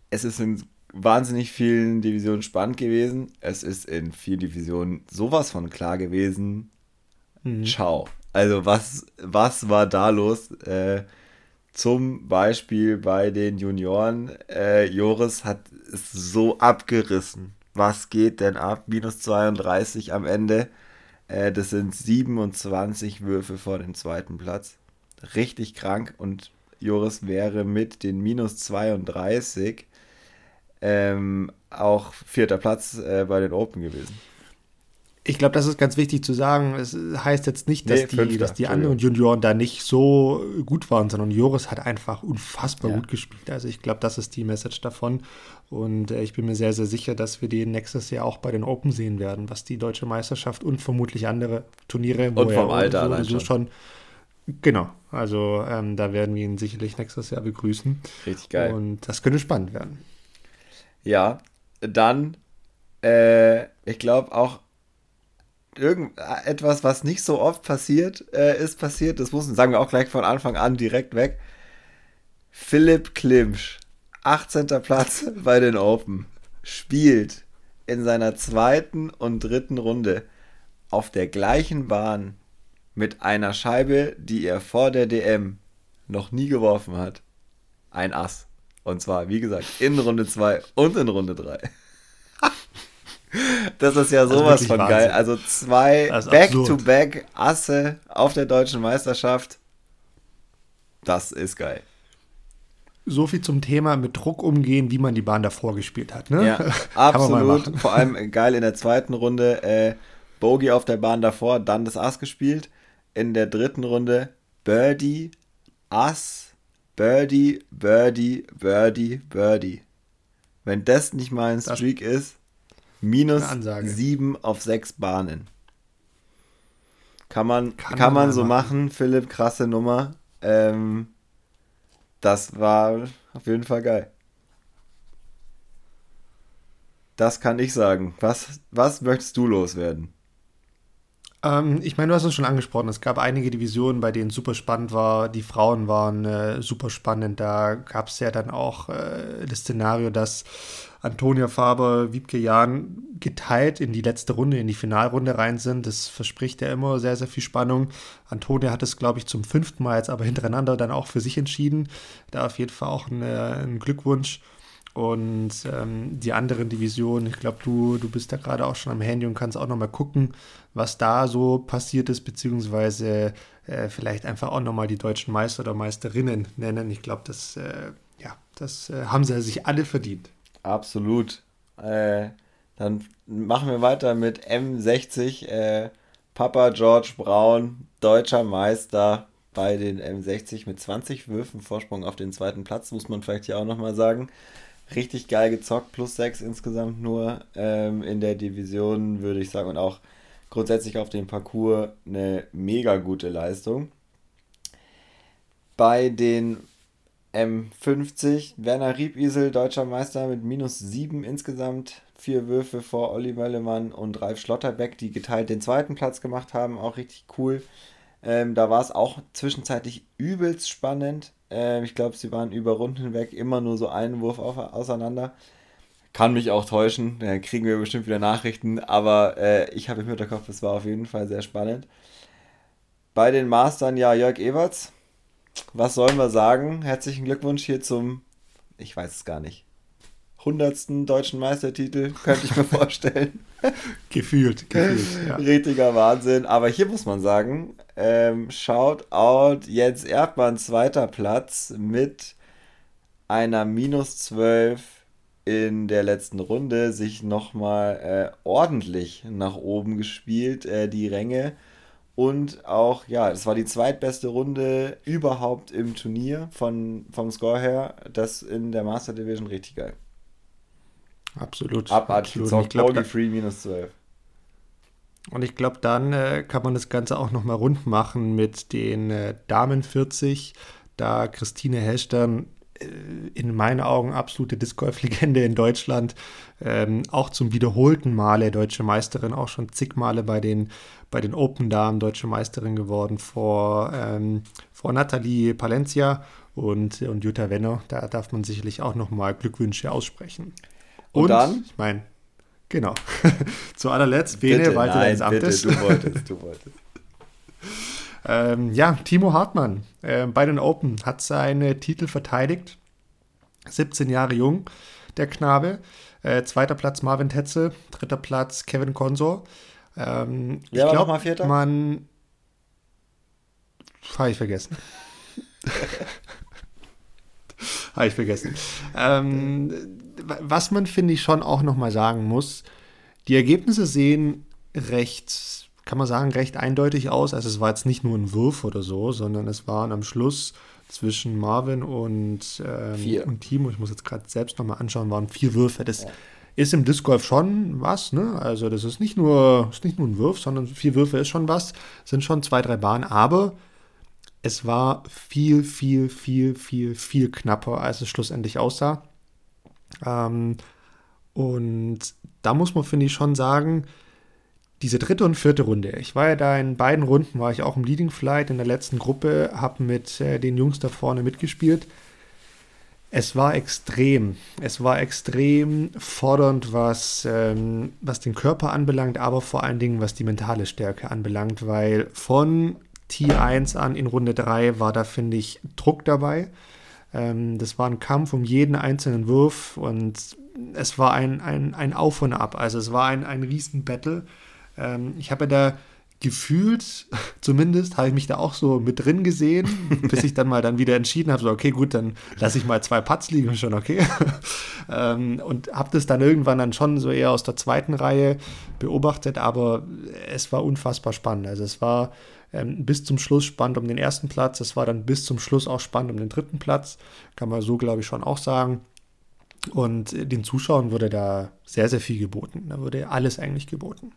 es ist in wahnsinnig vielen Divisionen spannend gewesen. Es ist in vier Divisionen sowas von klar gewesen. Mhm. Ciao. Also was, was war da los? Äh, zum Beispiel bei den Junioren. Äh, Joris hat es so abgerissen. Was geht denn ab? Minus 32 am Ende. Äh, das sind 27 Würfe vor dem zweiten Platz. Richtig krank. Und Joris wäre mit den minus 32 ähm, auch vierter Platz äh, bei den Open gewesen. Ich glaube, das ist ganz wichtig zu sagen. Es heißt jetzt nicht, dass nee, die, dass die anderen Junioren da nicht so gut waren, sondern Joris hat einfach unfassbar ja. gut gespielt. Also ich glaube, das ist die Message davon. Und äh, ich bin mir sehr, sehr sicher, dass wir den nächstes Jahr auch bei den Open sehen werden, was die deutsche Meisterschaft und vermutlich andere Turniere, und vom Alter allein so schon. Genau, also ähm, da werden wir ihn sicherlich nächstes Jahr begrüßen. Richtig geil. Und das könnte spannend werden. Ja, dann, äh, ich glaube auch irgendetwas, was nicht so oft passiert, äh, ist passiert. Das muss, sagen wir auch gleich von Anfang an direkt weg. Philipp Klimsch, 18. Platz bei den Open, spielt in seiner zweiten und dritten Runde auf der gleichen Bahn mit einer Scheibe, die er vor der DM noch nie geworfen hat. Ein Ass. Und zwar, wie gesagt, in Runde 2 und in Runde 3. Das ist ja sowas also von Wahnsinn. geil. Also zwei Back-to-Back -back Asse auf der deutschen Meisterschaft. Das ist geil. So viel zum Thema mit Druck umgehen, wie man die Bahn davor gespielt hat. Ne? Ja, absolut. Vor allem geil in der zweiten Runde. Äh, Bogey auf der Bahn davor, dann das Ass gespielt. In der dritten Runde Birdie, Ass, Birdie, Birdie, Birdie, Birdie. Wenn das nicht mal ein Streak das ist, Minus 7 auf 6 Bahnen. Kann man, kann, kann man, man so machen. machen, Philipp, krasse Nummer. Ähm, das war auf jeden Fall geil. Das kann ich sagen. Was, was möchtest du loswerden? Ähm, ich meine, du hast es schon angesprochen. Es gab einige Divisionen, bei denen super spannend war. Die Frauen waren äh, super spannend. Da gab es ja dann auch äh, das Szenario, dass Antonia Faber, Wiebke Jahn geteilt in die letzte Runde, in die Finalrunde rein sind. Das verspricht ja immer sehr, sehr viel Spannung. Antonia hat es, glaube ich, zum fünften Mal jetzt aber hintereinander dann auch für sich entschieden. Da auf jeden Fall auch ein, ein Glückwunsch. Und ähm, die anderen Divisionen, ich glaube, du, du bist da gerade auch schon am Handy und kannst auch nochmal gucken, was da so passiert ist, beziehungsweise äh, vielleicht einfach auch nochmal die deutschen Meister oder Meisterinnen nennen. Ich glaube, das, äh, ja, das äh, haben sie sich alle verdient. Absolut. Äh, dann machen wir weiter mit M60. Äh, Papa George Braun, deutscher Meister bei den M60 mit 20 Würfen Vorsprung auf den zweiten Platz, muss man vielleicht hier auch nochmal sagen richtig geil gezockt, plus 6 insgesamt nur ähm, in der Division, würde ich sagen, und auch grundsätzlich auf dem Parcours eine mega gute Leistung. Bei den M50, Werner Riepisel, deutscher Meister mit minus 7 insgesamt, vier Würfe vor Olli Möllemann und Ralf Schlotterbeck, die geteilt den zweiten Platz gemacht haben, auch richtig cool. Ähm, da war es auch zwischenzeitlich übelst spannend. Ähm, ich glaube, sie waren über Runden hinweg immer nur so einen Wurf auf, auseinander. Kann mich auch täuschen, da kriegen wir bestimmt wieder Nachrichten, aber äh, ich habe im Hinterkopf, es war auf jeden Fall sehr spannend. Bei den Mastern, ja, Jörg Ewerts, was sollen wir sagen? Herzlichen Glückwunsch hier zum, ich weiß es gar nicht, hundertsten deutschen Meistertitel, könnte ich mir vorstellen. gefühlt, gefühlt. Ja. Richtiger Wahnsinn. Aber hier muss man sagen, ähm, Shoutout Jens Erdmann, zweiter Platz mit einer minus 12 in der letzten Runde, sich nochmal äh, ordentlich nach oben gespielt, äh, die Ränge. Und auch, ja, es war die zweitbeste Runde überhaupt im Turnier von, vom Score her. Das in der Master Division richtig geil. Absolut. Abartig gezockt, Bogey Free minus 12. Und ich glaube, dann äh, kann man das Ganze auch nochmal rund machen mit den äh, Damen 40. Da Christine Hestern äh, in meinen Augen absolute Disc Golf-Legende in Deutschland. Ähm, auch zum wiederholten Male deutsche Meisterin, auch schon zig Male bei den, bei den Open Damen deutsche Meisterin geworden vor, ähm, vor Nathalie Palencia und, und Jutta Wenner. Da darf man sicherlich auch nochmal Glückwünsche aussprechen. Und, und dann? Ich meine, genau. Zu allerletzt, Bene Walter nein, Amtes. Bitte, du wolltest, du wolltest. ähm, ja, Timo Hartmann äh, bei den Open hat seine Titel verteidigt. 17 Jahre jung, der Knabe. Äh, zweiter Platz Marvin Tetzel, dritter Platz Kevin Consor. Ähm, ich glaube, man. Habe ich vergessen. Habe ich vergessen. Ähm, was man, finde ich, schon auch nochmal sagen muss, die Ergebnisse sehen recht, kann man sagen, recht eindeutig aus. Also es war jetzt nicht nur ein Wurf oder so, sondern es waren am Schluss zwischen Marvin und, ähm, und Timo, ich muss jetzt gerade selbst nochmal anschauen, waren vier Würfe. Das ja. ist im Disc Golf schon was, ne? Also das ist nicht nur, ist nicht nur ein Wurf, sondern vier Würfe ist schon was, sind schon zwei, drei Bahnen, aber es war viel, viel, viel, viel, viel knapper, als es schlussendlich aussah. Ähm, und da muss man, finde ich, schon sagen, diese dritte und vierte Runde. Ich war ja da in beiden Runden, war ich auch im Leading Flight in der letzten Gruppe, habe mit äh, den Jungs da vorne mitgespielt. Es war extrem. Es war extrem fordernd, was, ähm, was den Körper anbelangt, aber vor allen Dingen, was die mentale Stärke anbelangt, weil von T1 an in Runde 3 war da, finde ich, Druck dabei. Ähm, das war ein Kampf um jeden einzelnen Wurf und es war ein, ein, ein Auf und Ab. Also es war ein, ein Riesen-Battle. Ähm, ich habe ja da gefühlt, zumindest, habe ich mich da auch so mit drin gesehen, bis ich dann mal dann wieder entschieden habe, so okay, gut, dann lasse ich mal zwei Putts liegen, schon okay. ähm, und habe das dann irgendwann dann schon so eher aus der zweiten Reihe beobachtet, aber es war unfassbar spannend. Also es war ähm, bis zum Schluss spannend um den ersten Platz, es war dann bis zum Schluss auch spannend um den dritten Platz, kann man so, glaube ich, schon auch sagen. Und den Zuschauern wurde da sehr, sehr viel geboten. Da wurde alles eigentlich geboten.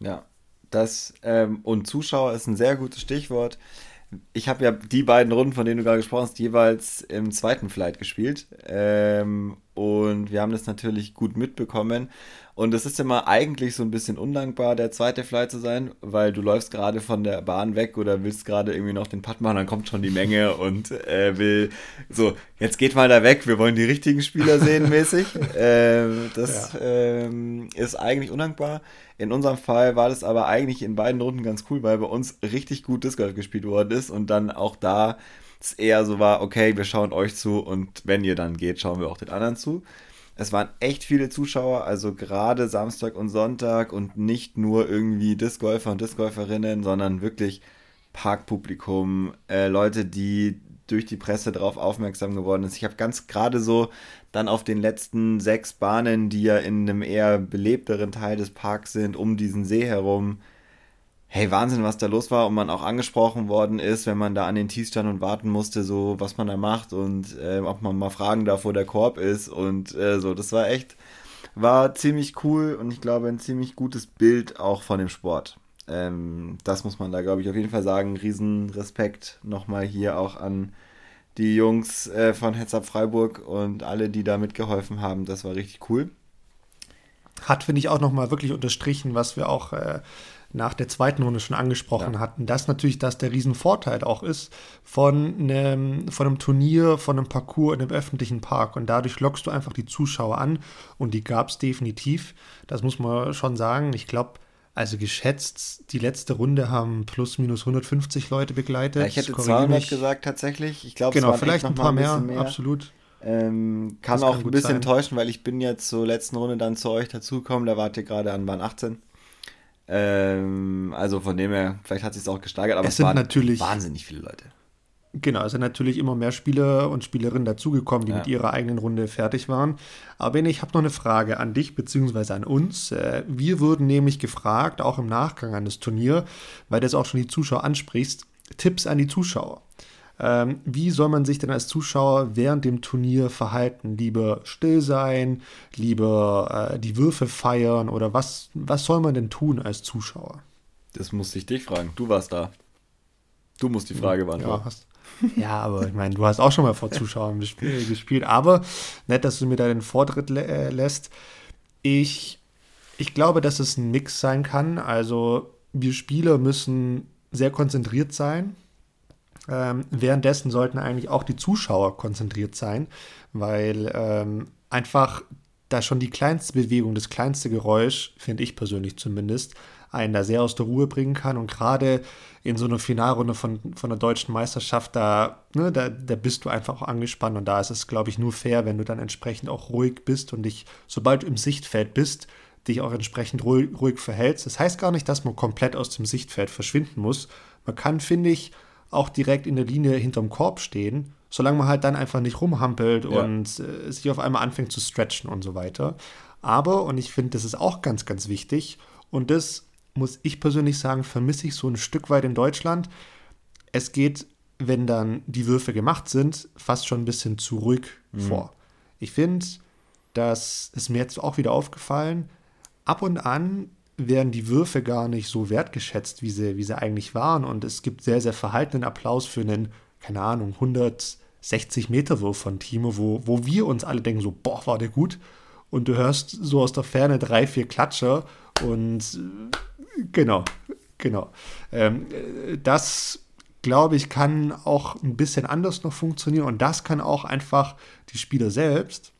Ja, das ähm, und Zuschauer ist ein sehr gutes Stichwort. Ich habe ja die beiden Runden, von denen du gerade gesprochen hast, jeweils im zweiten Flight gespielt. Ähm, und wir haben das natürlich gut mitbekommen. Und es ist immer eigentlich so ein bisschen undankbar, der zweite Flight zu sein, weil du läufst gerade von der Bahn weg oder willst gerade irgendwie noch den Putt machen, dann kommt schon die Menge und äh, will so, jetzt geht mal da weg, wir wollen die richtigen Spieler sehen mäßig. Ähm, das ja. ähm, ist eigentlich undankbar. In unserem Fall war das aber eigentlich in beiden Runden ganz cool, weil bei uns richtig gut Disc Golf gespielt worden ist und dann auch da es eher so war, okay, wir schauen euch zu und wenn ihr dann geht, schauen wir auch den anderen zu. Es waren echt viele Zuschauer, also gerade Samstag und Sonntag und nicht nur irgendwie Discgolfer und Discgolferinnen, sondern wirklich Parkpublikum, äh, Leute, die durch die Presse darauf aufmerksam geworden sind. Ich habe ganz gerade so dann auf den letzten sechs Bahnen, die ja in einem eher belebteren Teil des Parks sind, um diesen See herum, hey, Wahnsinn, was da los war und man auch angesprochen worden ist, wenn man da an den Tees stand und warten musste, so was man da macht und äh, ob man mal fragen darf, wo der Korb ist und äh, so. Das war echt, war ziemlich cool und ich glaube ein ziemlich gutes Bild auch von dem Sport. Ähm, das muss man da, glaube ich, auf jeden Fall sagen. Riesenrespekt nochmal hier auch an die Jungs äh, von Hetzab Freiburg und alle, die da mitgeholfen haben. Das war richtig cool. Hat, finde ich, auch nochmal wirklich unterstrichen, was wir auch äh, nach der zweiten Runde schon angesprochen ja. hatten, dass natürlich das der Riesenvorteil auch ist von einem, von einem Turnier, von einem Parcours in einem öffentlichen Park. Und dadurch lockst du einfach die Zuschauer an und die gab es definitiv. Das muss man schon sagen. Ich glaube, also geschätzt, die letzte Runde haben plus minus 150 Leute begleitet. Ja, ich hätte 200 gesagt tatsächlich. Ich glaube, genau, vielleicht ein paar mehr, mehr, absolut. Ähm, kann das auch kann ein bisschen sein. täuschen, weil ich bin jetzt zur letzten Runde dann zu euch dazugekommen. Da wart ihr gerade an Bahn 18. Ähm, also von dem her, vielleicht hat sich es auch gesteigert, aber es, es sind waren natürlich wahnsinnig viele Leute. Genau, es sind natürlich immer mehr Spieler und Spielerinnen dazugekommen, die ja. mit ihrer eigenen Runde fertig waren. Aber Bene, ich habe noch eine Frage an dich bzw. an uns. Äh, wir wurden nämlich gefragt, auch im Nachgang an das Turnier, weil du es auch schon die Zuschauer ansprichst, Tipps an die Zuschauer. Ähm, wie soll man sich denn als Zuschauer während dem Turnier verhalten? Lieber still sein, lieber äh, die Würfe feiern oder was, was soll man denn tun als Zuschauer? Das musste ich dich fragen. Du warst da. Du musst die Frage beantworten. Ja, hast, ja aber ich meine, du hast auch schon mal vor Zuschauern gespielt. Aber nett, dass du mir da den Vortritt lä äh, lässt. Ich, ich glaube, dass es ein Mix sein kann. Also wir Spieler müssen sehr konzentriert sein ähm, währenddessen sollten eigentlich auch die Zuschauer konzentriert sein, weil ähm, einfach da schon die kleinste Bewegung, das kleinste Geräusch, finde ich persönlich zumindest, einen da sehr aus der Ruhe bringen kann. Und gerade in so einer Finalrunde von, von der deutschen Meisterschaft, da, ne, da, da bist du einfach auch angespannt. Und da ist es, glaube ich, nur fair, wenn du dann entsprechend auch ruhig bist und dich, sobald du im Sichtfeld bist, dich auch entsprechend ruhig, ruhig verhältst. Das heißt gar nicht, dass man komplett aus dem Sichtfeld verschwinden muss. Man kann, finde ich, auch direkt in der Linie hinterm Korb stehen, solange man halt dann einfach nicht rumhampelt ja. und äh, sich auf einmal anfängt zu stretchen und so weiter. Aber, und ich finde, das ist auch ganz, ganz wichtig, und das muss ich persönlich sagen, vermisse ich so ein Stück weit in Deutschland. Es geht, wenn dann die Würfe gemacht sind, fast schon ein bisschen zurück mhm. vor. Ich finde, das ist mir jetzt auch wieder aufgefallen, ab und an werden die Würfe gar nicht so wertgeschätzt, wie sie, wie sie eigentlich waren. Und es gibt sehr, sehr verhaltenen Applaus für einen, keine Ahnung, 160 Meter Wurf von Timo, wo, wo wir uns alle denken, so, boah, war der gut. Und du hörst so aus der Ferne drei, vier Klatscher und genau, genau. Ähm, das, glaube ich, kann auch ein bisschen anders noch funktionieren und das kann auch einfach die Spieler selbst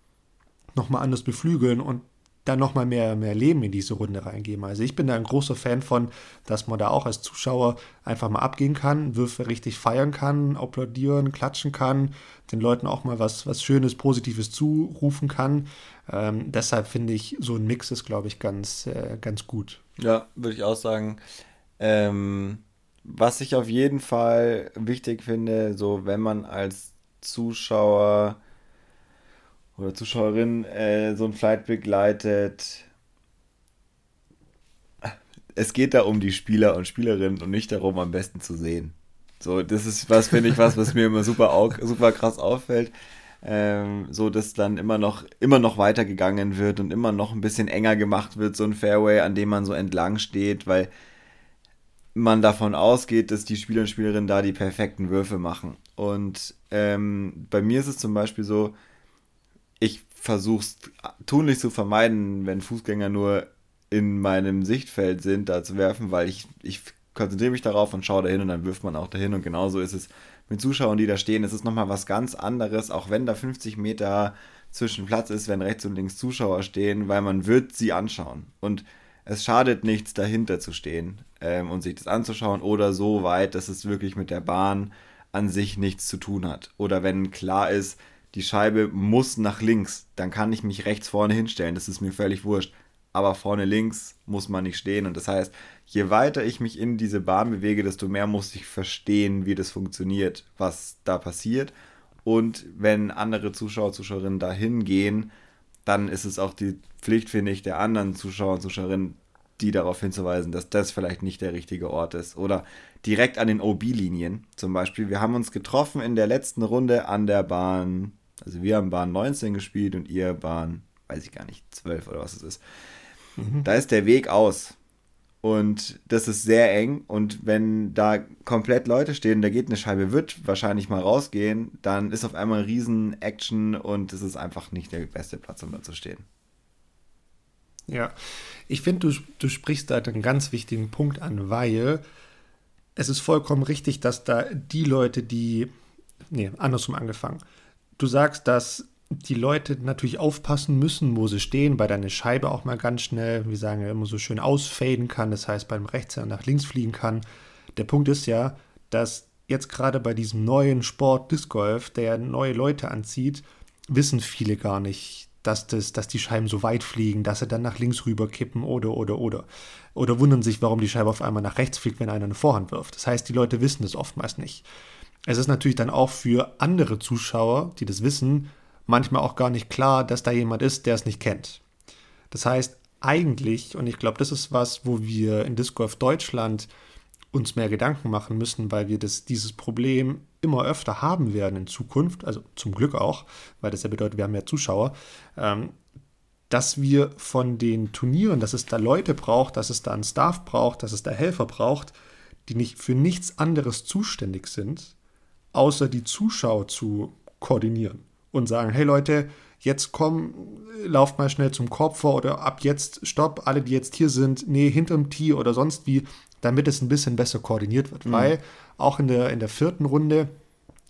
nochmal anders beflügeln und dann nochmal mehr, mehr Leben in diese Runde reingeben. Also ich bin da ein großer Fan von, dass man da auch als Zuschauer einfach mal abgehen kann, Würfe richtig feiern kann, applaudieren, klatschen kann, den Leuten auch mal was, was Schönes, Positives zurufen kann. Ähm, deshalb finde ich, so ein Mix ist, glaube ich, ganz, äh, ganz gut. Ja, würde ich auch sagen. Ähm, was ich auf jeden Fall wichtig finde, so wenn man als Zuschauer oder Zuschauerin äh, so ein Flight begleitet. Es geht da um die Spieler und Spielerinnen und nicht darum, am besten zu sehen. So, das ist was, finde ich, was, was mir immer super, super krass auffällt. Ähm, so, dass dann immer noch, immer noch weitergegangen wird und immer noch ein bisschen enger gemacht wird, so ein Fairway, an dem man so entlang steht, weil man davon ausgeht, dass die Spieler und Spielerinnen da die perfekten Würfe machen. Und ähm, bei mir ist es zum Beispiel so, ich versuche es tunlich zu vermeiden, wenn Fußgänger nur in meinem Sichtfeld sind, da zu werfen, weil ich, ich konzentriere mich darauf und schaue dahin und dann wirft man auch dahin und genauso ist es mit Zuschauern, die da stehen. Es ist nochmal was ganz anderes, auch wenn da 50 Meter zwischen Platz ist, wenn rechts und links Zuschauer stehen, weil man wird sie anschauen und es schadet nichts, dahinter zu stehen ähm, und sich das anzuschauen oder so weit, dass es wirklich mit der Bahn an sich nichts zu tun hat. Oder wenn klar ist, die Scheibe muss nach links, dann kann ich mich rechts vorne hinstellen, das ist mir völlig wurscht. Aber vorne links muss man nicht stehen. Und das heißt, je weiter ich mich in diese Bahn bewege, desto mehr muss ich verstehen, wie das funktioniert, was da passiert. Und wenn andere Zuschauer, Zuschauerinnen da hingehen, dann ist es auch die Pflicht, finde ich, der anderen Zuschauer und Zuschauerinnen, die darauf hinzuweisen, dass das vielleicht nicht der richtige Ort ist. Oder direkt an den OB-Linien zum Beispiel. Wir haben uns getroffen in der letzten Runde an der Bahn also wir haben Bahn 19 gespielt und ihr Bahn, weiß ich gar nicht, 12 oder was es ist. Mhm. Da ist der Weg aus. Und das ist sehr eng. Und wenn da komplett Leute stehen, da geht eine Scheibe, wird wahrscheinlich mal rausgehen, dann ist auf einmal riesen Action und es ist einfach nicht der beste Platz, um da zu stehen. Ja, ich finde, du, du sprichst da einen ganz wichtigen Punkt an, weil es ist vollkommen richtig, dass da die Leute, die, nee, andersrum angefangen, Du sagst, dass die Leute natürlich aufpassen müssen, wo sie stehen, bei deiner Scheibe auch mal ganz schnell, wie sagen wir immer so schön, ausfaden kann, das heißt beim Rechtshänder nach links fliegen kann. Der Punkt ist ja, dass jetzt gerade bei diesem neuen Sport Disc Golf, der neue Leute anzieht, wissen viele gar nicht, dass, das, dass die Scheiben so weit fliegen, dass sie dann nach links rüber kippen oder, oder, oder. Oder wundern sich, warum die Scheibe auf einmal nach rechts fliegt, wenn einer eine Vorhand wirft. Das heißt, die Leute wissen das oftmals nicht. Es ist natürlich dann auch für andere Zuschauer, die das wissen, manchmal auch gar nicht klar, dass da jemand ist, der es nicht kennt. Das heißt, eigentlich, und ich glaube, das ist was, wo wir in Disc Golf Deutschland uns mehr Gedanken machen müssen, weil wir das, dieses Problem immer öfter haben werden in Zukunft, also zum Glück auch, weil das ja bedeutet, wir haben mehr Zuschauer, ähm, dass wir von den Turnieren, dass es da Leute braucht, dass es da einen Staff braucht, dass es da Helfer braucht, die nicht für nichts anderes zuständig sind, außer die Zuschauer zu koordinieren und sagen, hey Leute, jetzt komm, lauft mal schnell zum Korb vor oder ab jetzt stopp, alle, die jetzt hier sind, nee, hinterm Tee oder sonst wie, damit es ein bisschen besser koordiniert wird. Mhm. Weil auch in der, in der vierten Runde,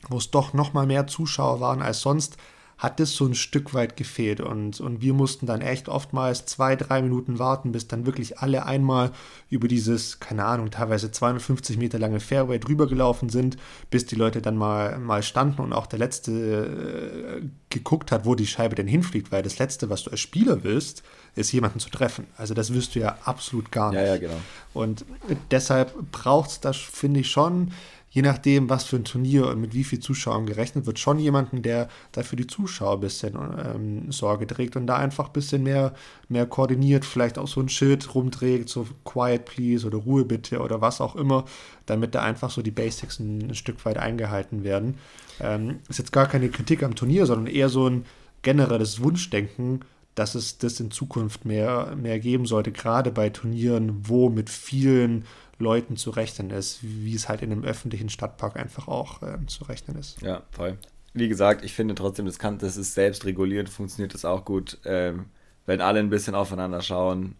wo es doch noch mal mehr Zuschauer waren als sonst, hat das so ein Stück weit gefehlt. Und, und wir mussten dann echt oftmals zwei, drei Minuten warten, bis dann wirklich alle einmal über dieses, keine Ahnung, teilweise 250 Meter lange Fairway drüber gelaufen sind, bis die Leute dann mal, mal standen und auch der Letzte äh, geguckt hat, wo die Scheibe denn hinfliegt. Weil das Letzte, was du als Spieler willst, ist jemanden zu treffen. Also das wirst du ja absolut gar nicht. Ja, ja, genau. Und deshalb braucht es das, finde ich, schon je nachdem, was für ein Turnier und mit wie viel Zuschauern gerechnet wird, schon jemanden, der dafür die Zuschauer ein bisschen ähm, Sorge trägt und da einfach ein bisschen mehr, mehr koordiniert, vielleicht auch so ein Schild rumträgt, so Quiet Please oder Ruhe bitte oder was auch immer, damit da einfach so die Basics ein, Stück weit eingehalten werden. Ähm, ist jetzt gar keine Kritik am Turnier, sondern eher so ein generelles Wunschdenken, dass es das in Zukunft mehr, mehr geben sollte, gerade bei Turnieren, wo mit vielen Leuten zu rechnen ist, wie es halt in einem öffentlichen Stadtpark einfach auch äh, zu rechnen ist. Ja, voll. Wie gesagt, ich finde trotzdem, das, kann, das ist selbstregulierend, funktioniert das auch gut. Ähm, wenn alle ein bisschen aufeinander schauen,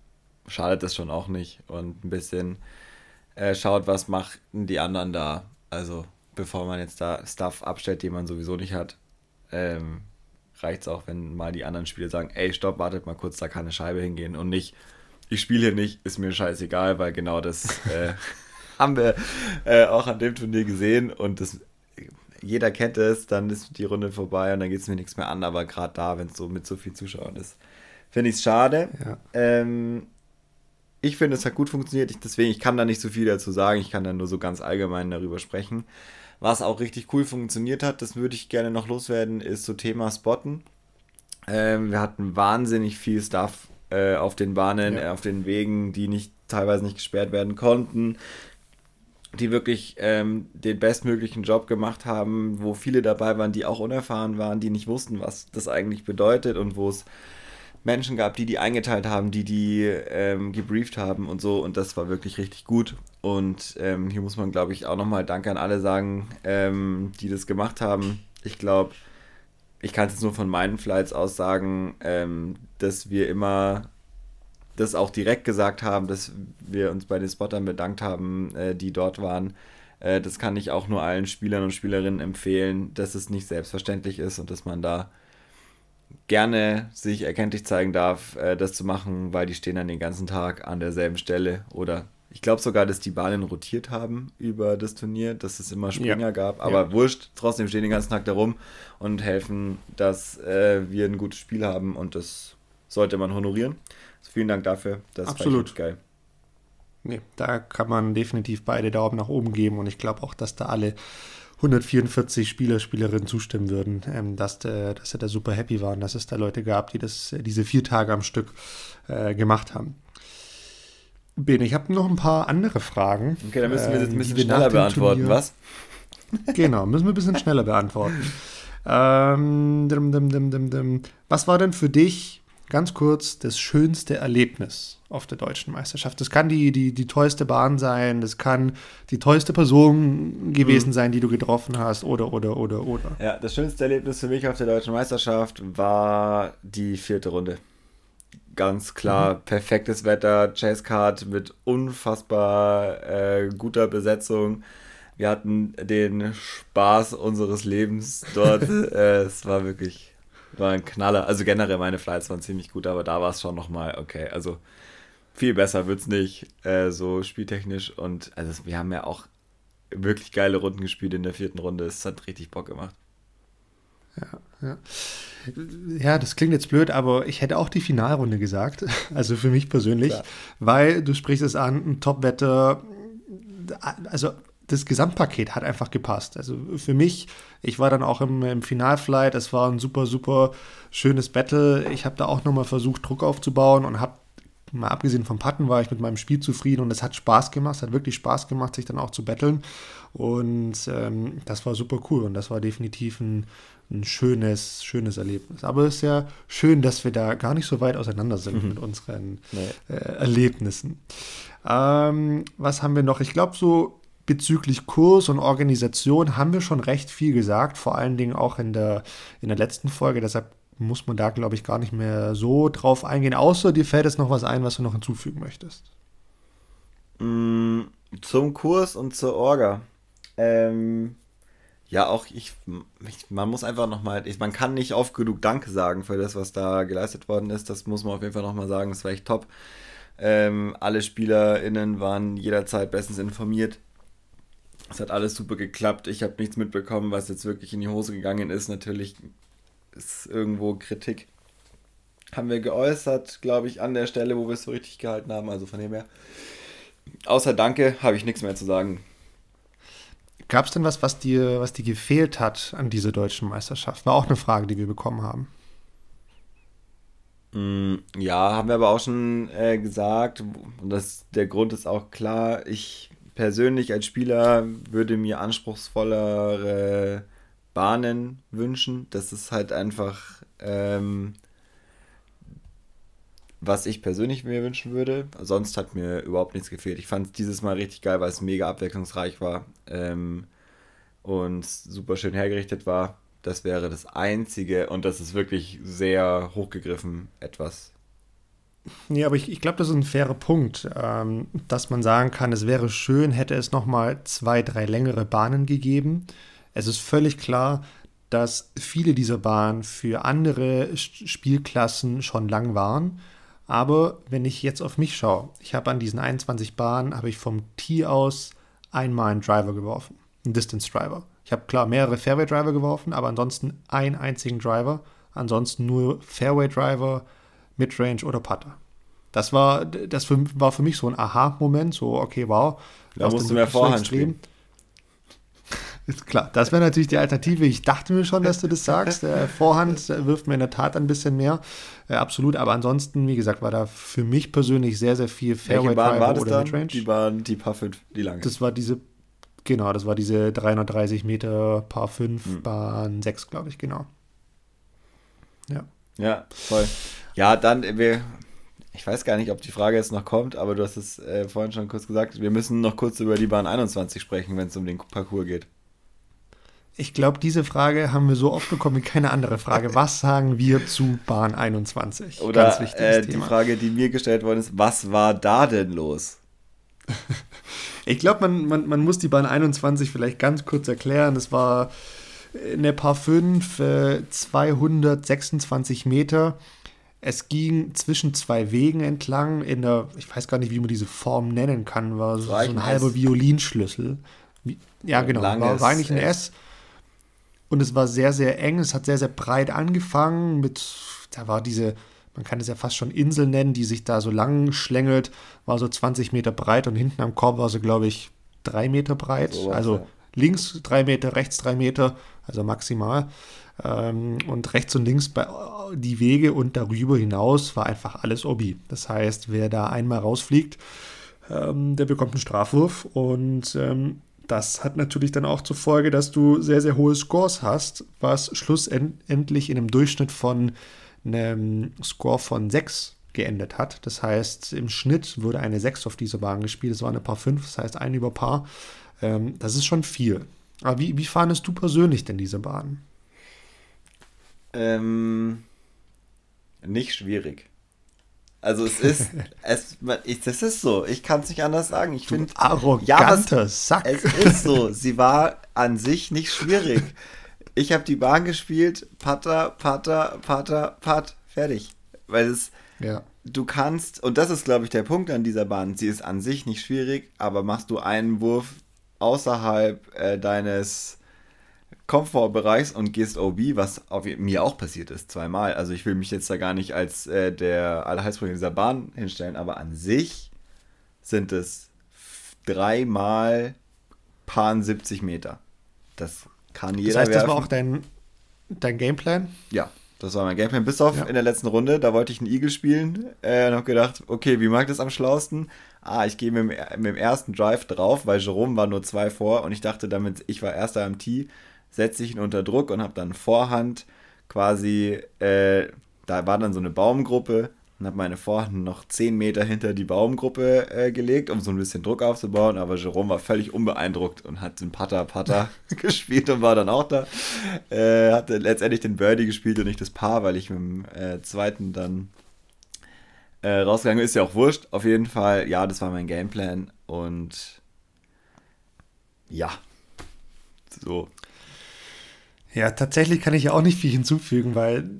schadet das schon auch nicht und ein bisschen äh, schaut, was machen die anderen da. Also bevor man jetzt da Stuff abstellt, den man sowieso nicht hat, ähm, reicht es auch, wenn mal die anderen Spieler sagen, ey, stopp, wartet mal kurz, da kann eine Scheibe hingehen und nicht, ich spiele hier nicht, ist mir scheißegal, weil genau das äh, haben wir äh, auch an dem Turnier gesehen und das, jeder kennt es, dann ist die Runde vorbei und dann geht es mir nichts mehr an, aber gerade da, wenn es so mit so viel Zuschauern ist, finde ich es schade. Ja. Ähm, ich finde, es hat gut funktioniert, ich, deswegen, ich kann da nicht so viel dazu sagen, ich kann da nur so ganz allgemein darüber sprechen. Was auch richtig cool funktioniert hat, das würde ich gerne noch loswerden, ist so Thema Spotten. Ähm, wir hatten wahnsinnig viel Stuff äh, auf den Bahnen, ja. äh, auf den Wegen, die nicht teilweise nicht gesperrt werden konnten, die wirklich ähm, den bestmöglichen Job gemacht haben, wo viele dabei waren, die auch unerfahren waren, die nicht wussten, was das eigentlich bedeutet und wo es Menschen gab, die die eingeteilt haben, die die ähm, gebrieft haben und so. Und das war wirklich richtig gut. Und ähm, hier muss man, glaube ich, auch nochmal Danke an alle sagen, ähm, die das gemacht haben. Ich glaube, ich kann es jetzt nur von meinen Flights aus sagen, ähm, dass wir immer das auch direkt gesagt haben, dass wir uns bei den Spottern bedankt haben, äh, die dort waren. Äh, das kann ich auch nur allen Spielern und Spielerinnen empfehlen, dass es nicht selbstverständlich ist und dass man da gerne sich erkenntlich zeigen darf, äh, das zu machen, weil die stehen dann den ganzen Tag an derselben Stelle oder ich glaube sogar, dass die Bahnen rotiert haben über das Turnier, dass es immer Springer ja. gab, aber ja. wurscht, trotzdem stehen den ganzen Tag da rum und helfen, dass äh, wir ein gutes Spiel haben und das sollte man honorieren. Also vielen Dank dafür, das Absolut. geil. Nee, da kann man definitiv beide Daumen nach oben geben und ich glaube auch, dass da alle 144 Spieler, Spielerinnen zustimmen würden, ähm, dass, äh, dass sie da super happy waren, dass es da Leute gab, die das, diese vier Tage am Stück äh, gemacht haben. Ben, ich habe noch ein paar andere Fragen. Okay, dann müssen wir jetzt ein bisschen schneller beantworten, Turnier, was? Genau, müssen wir ein bisschen schneller beantworten. Ähm, dim, dim, dim, was war denn für dich ganz kurz das schönste Erlebnis auf der deutschen Meisterschaft. Das kann die, die, die tollste Bahn sein, das kann die tollste Person gewesen mhm. sein, die du getroffen hast, oder, oder, oder, oder. Ja, das schönste Erlebnis für mich auf der deutschen Meisterschaft war die vierte Runde. Ganz klar, mhm. perfektes Wetter, Chase Card mit unfassbar äh, guter Besetzung. Wir hatten den Spaß unseres Lebens dort. äh, es war wirklich war ein Knaller. Also generell meine Flights waren ziemlich gut, aber da war es schon nochmal okay. Also viel besser wird es nicht, äh, so spieltechnisch. Und also wir haben ja auch wirklich geile Runden gespielt in der vierten Runde. Es hat richtig Bock gemacht. Ja, ja. Ja, das klingt jetzt blöd, aber ich hätte auch die Finalrunde gesagt. Also für mich persönlich, Klar. weil du sprichst es an, ein Top-Wetter, also das Gesamtpaket hat einfach gepasst. Also für mich, ich war dann auch im, im Finalflight, es war ein super, super schönes Battle. Ich habe da auch nochmal versucht, Druck aufzubauen und habe, mal abgesehen vom Patten, war ich mit meinem Spiel zufrieden und es hat Spaß gemacht, es hat wirklich Spaß gemacht, sich dann auch zu battlen. Und ähm, das war super cool und das war definitiv ein, ein schönes, schönes Erlebnis. Aber es ist ja schön, dass wir da gar nicht so weit auseinander sind mhm. mit unseren nee. äh, Erlebnissen. Ähm, was haben wir noch? Ich glaube, so bezüglich Kurs und Organisation haben wir schon recht viel gesagt, vor allen Dingen auch in der, in der letzten Folge. Deshalb muss man da, glaube ich, gar nicht mehr so drauf eingehen. Außer dir fällt jetzt noch was ein, was du noch hinzufügen möchtest. Mm, zum Kurs und zur Orga. Ähm, ja, auch ich, ich, man muss einfach nochmal, man kann nicht oft genug Danke sagen für das, was da geleistet worden ist. Das muss man auf jeden Fall nochmal sagen. Das war echt top. Ähm, alle SpielerInnen waren jederzeit bestens informiert. Es hat alles super geklappt. Ich habe nichts mitbekommen, was jetzt wirklich in die Hose gegangen ist. Natürlich ist irgendwo Kritik. Haben wir geäußert, glaube ich, an der Stelle, wo wir es so richtig gehalten haben. Also von dem her. Außer Danke habe ich nichts mehr zu sagen. Gab es denn was, was dir, was dir gefehlt hat an dieser deutschen Meisterschaft? War auch eine Frage, die wir bekommen haben. Mm, ja, haben wir aber auch schon äh, gesagt. Und das, der Grund ist auch klar. Ich persönlich als Spieler würde mir anspruchsvollere Bahnen wünschen. Das ist halt einfach, ähm, was ich persönlich mir wünschen würde. Sonst hat mir überhaupt nichts gefehlt. Ich fand es dieses Mal richtig geil, weil es mega abwechslungsreich war ähm, und super schön hergerichtet war. Das wäre das Einzige und das ist wirklich sehr hochgegriffen etwas. Ja, aber ich, ich glaube, das ist ein fairer Punkt, ähm, dass man sagen kann, es wäre schön, hätte es nochmal zwei, drei längere Bahnen gegeben. Es ist völlig klar, dass viele dieser Bahnen für andere Spielklassen schon lang waren. Aber wenn ich jetzt auf mich schaue, ich habe an diesen 21 Bahnen, habe ich vom Tee aus einmal einen Driver geworfen, einen Distance Driver. Ich habe klar mehrere Fairway Driver geworfen, aber ansonsten einen einzigen Driver, ansonsten nur Fairway Driver, Midrange oder Putter. Das war, das für, war für mich so ein Aha-Moment, so okay, wow. Da musst du mehr Vorhand spielen. Ist klar, das wäre natürlich die Alternative. Ich dachte mir schon, dass du das sagst. Der Vorhand wirft mir in der Tat ein bisschen mehr. Äh, absolut, aber ansonsten, wie gesagt, war da für mich persönlich sehr, sehr viel Fairway Driver war das oder dann? Midrange. Die waren die Paar 5, die lange. Das war diese, genau, das war diese 330 Meter Paar 5, hm. Bahn 6, glaube ich, genau. Ja. Ja, voll. Ja, dann, wir, ich weiß gar nicht, ob die Frage jetzt noch kommt, aber du hast es äh, vorhin schon kurz gesagt. Wir müssen noch kurz über die Bahn 21 sprechen, wenn es um den Parcours geht. Ich glaube, diese Frage haben wir so oft bekommen wie keine andere Frage. Was sagen wir zu Bahn 21? Oder äh, die Frage, die mir gestellt worden ist, was war da denn los? ich glaube, man, man, man muss die Bahn 21 vielleicht ganz kurz erklären. Es war in der Paar 5 äh, 226 Meter. Es ging zwischen zwei Wegen entlang in der, ich weiß gar nicht, wie man diese Form nennen kann, war so, so ein halber Violinschlüssel. Ja, genau, war, war eigentlich ein S. S und es war sehr, sehr eng. Es hat sehr, sehr breit angefangen. Mit, da war diese, man kann es ja fast schon Insel nennen, die sich da so lang schlängelt, war so 20 Meter breit und hinten am Korb war sie, glaube ich, drei Meter breit. So also ja. links drei Meter, rechts drei Meter, also maximal. Ähm, und rechts und links bei die Wege und darüber hinaus war einfach alles Obi. Das heißt, wer da einmal rausfliegt, ähm, der bekommt einen Strafwurf und ähm, das hat natürlich dann auch zur Folge, dass du sehr, sehr hohe Scores hast, was schlussendlich in einem Durchschnitt von einem Score von 6 geendet hat. Das heißt, im Schnitt wurde eine 6 auf dieser Bahn gespielt. Es war eine Paar 5, das heißt ein über Paar. Ähm, das ist schon viel. Aber wie, wie fandest du persönlich denn diese Bahn? Ähm, nicht schwierig. Also es ist, es, ich, das ist so. Ich kann es nicht anders sagen. Ich finde, arroganter ja, Sack. Es ist so. Sie war an sich nicht schwierig. Ich habe die Bahn gespielt, Patter, Patter, Patter, Pat, fertig. Weil es, ja. du kannst, und das ist, glaube ich, der Punkt an dieser Bahn. Sie ist an sich nicht schwierig, aber machst du einen Wurf außerhalb äh, deines Komfortbereichs und gehst OB, was auf, mir auch passiert ist, zweimal. Also ich will mich jetzt da gar nicht als äh, der Allerheilsbringer dieser Bahn hinstellen, aber an sich sind es dreimal Pan 70 Meter. Das kann jeder. Das heißt, werfen. das war auch dein, dein Gameplan? Ja, das war mein Gameplan. Bis auf ja. in der letzten Runde, da wollte ich einen Igel spielen äh, und habe gedacht, okay, wie mag das am schlausten? Ah, ich gehe mit, mit, dem ersten Drive drauf, weil Jerome war nur zwei vor und ich dachte damit, ich war erster am Tee setze ich ihn unter Druck und habe dann Vorhand quasi, äh, da war dann so eine Baumgruppe und habe meine Vorhand noch 10 Meter hinter die Baumgruppe äh, gelegt, um so ein bisschen Druck aufzubauen. Aber Jerome war völlig unbeeindruckt und hat den Patter Patter gespielt und war dann auch da. Äh, hatte letztendlich den Birdie gespielt und nicht das Paar, weil ich mit dem äh, zweiten dann äh, rausgegangen bin. Ist ja auch wurscht. Auf jeden Fall, ja, das war mein Gameplan und ja, so. Ja, tatsächlich kann ich ja auch nicht viel hinzufügen, weil,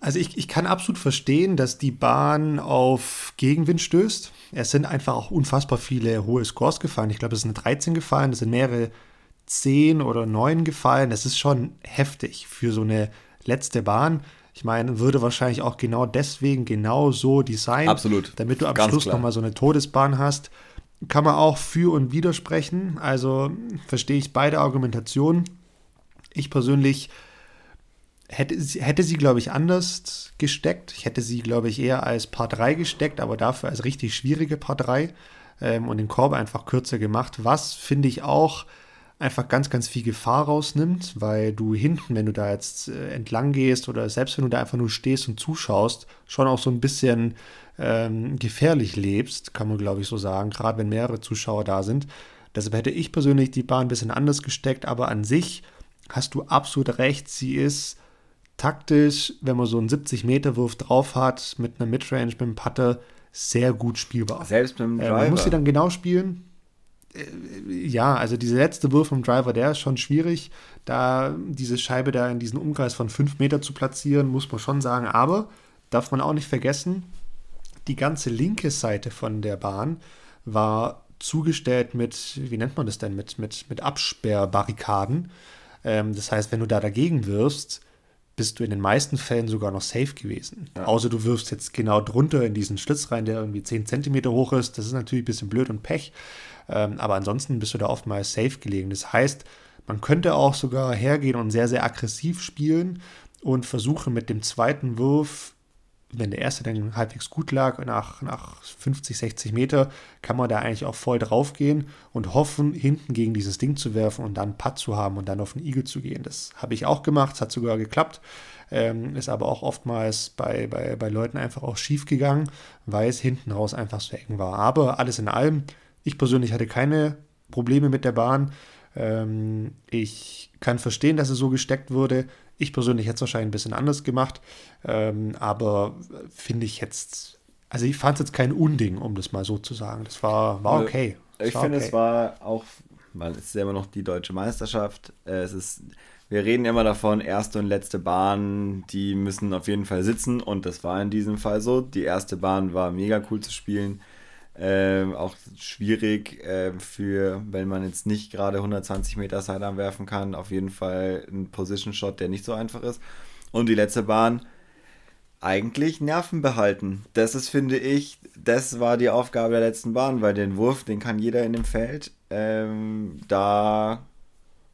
also ich, ich kann absolut verstehen, dass die Bahn auf Gegenwind stößt. Es sind einfach auch unfassbar viele hohe Scores gefallen. Ich glaube, es sind 13 gefallen, es sind mehrere 10 oder 9 gefallen. Das ist schon heftig für so eine letzte Bahn. Ich meine, würde wahrscheinlich auch genau deswegen genau so designen, Absolut. damit du am Ganz Schluss nochmal so eine Todesbahn hast. kann man auch für und widersprechen. Also verstehe ich beide Argumentationen. Ich persönlich hätte, hätte sie, glaube ich, anders gesteckt. Ich hätte sie, glaube ich, eher als Paar 3 gesteckt, aber dafür als richtig schwierige Paar 3 ähm, und den Korb einfach kürzer gemacht. Was finde ich auch einfach ganz, ganz viel Gefahr rausnimmt, weil du hinten, wenn du da jetzt äh, entlang gehst oder selbst wenn du da einfach nur stehst und zuschaust, schon auch so ein bisschen ähm, gefährlich lebst, kann man glaube ich so sagen, gerade wenn mehrere Zuschauer da sind. Deshalb hätte ich persönlich die Bahn ein bisschen anders gesteckt, aber an sich hast du absolut recht, sie ist taktisch, wenn man so einen 70-Meter-Wurf drauf hat, mit einer Midrange, mit einem Putter, sehr gut spielbar. Selbst mit dem Driver. Äh, man muss sie dann genau spielen. Äh, ja, also dieser letzte Wurf vom Driver, der ist schon schwierig. Da diese Scheibe da in diesen Umkreis von 5 Meter zu platzieren, muss man schon sagen. Aber darf man auch nicht vergessen, die ganze linke Seite von der Bahn war zugestellt mit, wie nennt man das denn, mit, mit, mit Absperrbarrikaden. Ähm, das heißt, wenn du da dagegen wirfst, bist du in den meisten Fällen sogar noch safe gewesen. Ja. Außer du wirfst jetzt genau drunter in diesen Schlitz rein, der irgendwie 10 cm hoch ist. Das ist natürlich ein bisschen blöd und Pech. Ähm, aber ansonsten bist du da oftmals safe gelegen. Das heißt, man könnte auch sogar hergehen und sehr, sehr aggressiv spielen und versuchen mit dem zweiten Wurf wenn der erste dann halbwegs gut lag, nach, nach 50, 60 Meter, kann man da eigentlich auch voll drauf gehen und hoffen, hinten gegen dieses Ding zu werfen und dann Putt zu haben und dann auf den Igel zu gehen. Das habe ich auch gemacht, es hat sogar geklappt, ähm, ist aber auch oftmals bei, bei, bei Leuten einfach auch schief gegangen, weil es hinten raus einfach so eng war. Aber alles in allem, ich persönlich hatte keine Probleme mit der Bahn. Ähm, ich kann verstehen, dass es so gesteckt wurde. Ich persönlich hätte es wahrscheinlich ein bisschen anders gemacht, ähm, aber finde ich jetzt, also ich fand es jetzt kein Unding, um das mal so zu sagen. Das war, war okay. Das ich finde, okay. es war auch, weil es ist ja immer noch die deutsche Meisterschaft. Äh, es ist, wir reden immer davon, erste und letzte Bahn, die müssen auf jeden Fall sitzen und das war in diesem Fall so. Die erste Bahn war mega cool zu spielen. Ähm, auch schwierig äh, für, wenn man jetzt nicht gerade 120 Meter Sidearm werfen kann, auf jeden Fall ein Position Shot, der nicht so einfach ist. Und die letzte Bahn, eigentlich Nerven behalten. Das ist, finde ich, das war die Aufgabe der letzten Bahn, weil den Wurf, den kann jeder in dem Feld. Ähm, da,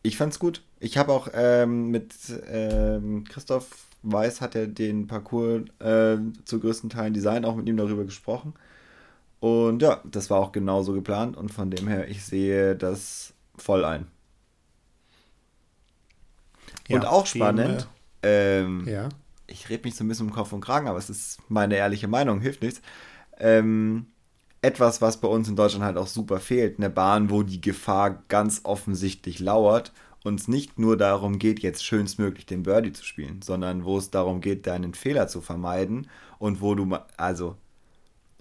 ich fand's gut. Ich habe auch ähm, mit ähm, Christoph Weiß hat er den Parcours äh, zu größten Teilen designt, auch mit ihm darüber gesprochen. Und ja, das war auch genauso geplant und von dem her, ich sehe das voll ein. Ja, und auch spannend, ähm, ja. ich rede mich so ein bisschen um Kopf und Kragen, aber es ist meine ehrliche Meinung, hilft nichts. Ähm, etwas, was bei uns in Deutschland halt auch super fehlt, eine Bahn, wo die Gefahr ganz offensichtlich lauert und es nicht nur darum geht, jetzt schönstmöglich den Birdie zu spielen, sondern wo es darum geht, deinen Fehler zu vermeiden und wo du, also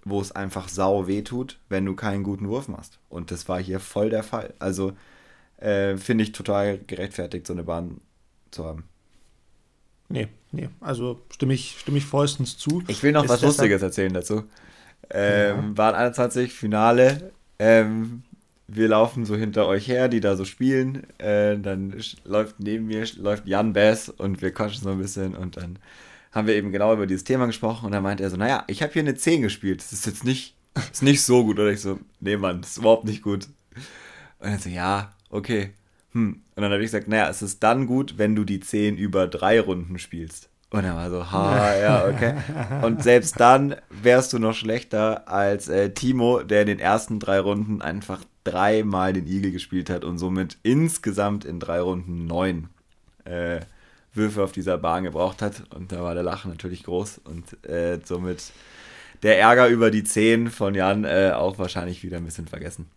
wo es einfach sau weh tut, wenn du keinen guten Wurf machst. Und das war hier voll der Fall. Also äh, finde ich total gerechtfertigt, so eine Bahn zu haben. Nee, nee, also stimme ich, stimme ich vollstens zu. Ich will noch Ist was Lustiges erzählen dazu. Ähm, ja. Bahn 21, Finale. Ähm, wir laufen so hinter euch her, die da so spielen. Äh, dann läuft neben mir läuft Jan Bass und wir quatschen so ein bisschen und dann haben wir eben genau über dieses Thema gesprochen und dann meinte er so, naja, ich habe hier eine 10 gespielt, das ist jetzt nicht, ist nicht so gut. Oder ich so, nee Mann, das ist überhaupt nicht gut. Und er so, ja, okay. Hm. Und dann habe ich gesagt, naja, es ist dann gut, wenn du die 10 über drei Runden spielst. Und er war so, ha, ja, okay. Und selbst dann wärst du noch schlechter als äh, Timo, der in den ersten drei Runden einfach dreimal den Igel gespielt hat und somit insgesamt in drei Runden neun äh, Würfe auf dieser Bahn gebraucht hat. Und da war der Lachen natürlich groß und äh, somit der Ärger über die 10 von Jan äh, auch wahrscheinlich wieder ein bisschen vergessen.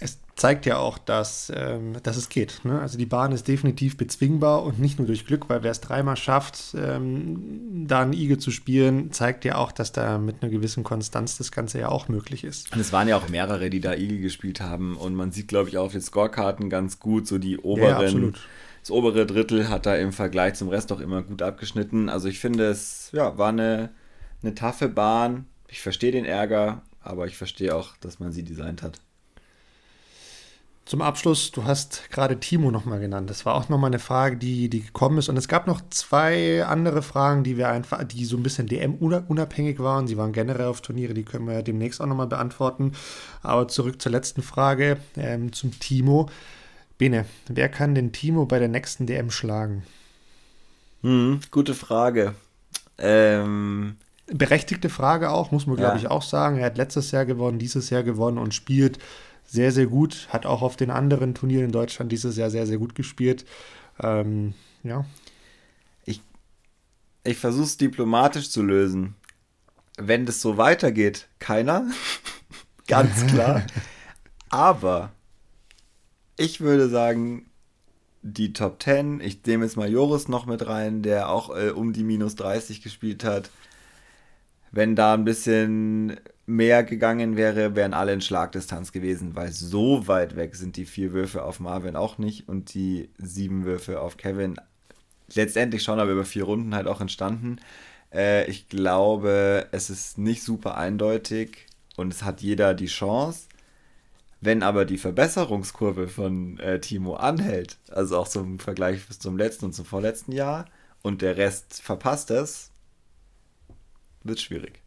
Es zeigt ja auch, dass, ähm, dass es geht. Ne? Also die Bahn ist definitiv bezwingbar und nicht nur durch Glück, weil wer es dreimal schafft, ähm, da einen Igel zu spielen, zeigt ja auch, dass da mit einer gewissen Konstanz das Ganze ja auch möglich ist. Und es waren ja auch mehrere, die da Igel gespielt haben und man sieht, glaube ich, auch auf den Scorekarten ganz gut so die oberen. Ja, absolut das obere Drittel hat da im Vergleich zum Rest auch immer gut abgeschnitten. Also ich finde, es ja, war eine, eine taffe Bahn. Ich verstehe den Ärger, aber ich verstehe auch, dass man sie designt hat. zum Abschluss, du hast gerade Timo nochmal genannt. Das war auch nochmal eine Frage, die, die gekommen ist. Und es gab noch zwei andere Fragen, die wir einfach, die so ein bisschen DM-unabhängig waren. Sie waren generell auf Turniere, die können wir demnächst auch nochmal beantworten. Aber zurück zur letzten Frage ähm, zum Timo. Bene, wer kann den Timo bei der nächsten DM schlagen? Hm, gute Frage. Ähm, Berechtigte Frage auch, muss man, glaube ja. ich, auch sagen. Er hat letztes Jahr gewonnen, dieses Jahr gewonnen und spielt sehr, sehr gut. Hat auch auf den anderen Turnieren in Deutschland dieses Jahr sehr, sehr gut gespielt. Ähm, ja. Ich, ich versuche es diplomatisch zu lösen. Wenn das so weitergeht, keiner. Ganz klar. Aber ich würde sagen, die Top 10, ich nehme jetzt mal Joris noch mit rein, der auch äh, um die minus 30 gespielt hat. Wenn da ein bisschen mehr gegangen wäre, wären alle in Schlagdistanz gewesen, weil so weit weg sind die vier Würfe auf Marvin auch nicht und die sieben Würfe auf Kevin letztendlich schon aber über vier Runden halt auch entstanden. Äh, ich glaube, es ist nicht super eindeutig und es hat jeder die Chance. Wenn aber die Verbesserungskurve von äh, Timo anhält, also auch zum Vergleich bis zum letzten und zum vorletzten Jahr, und der Rest verpasst es, wird schwierig.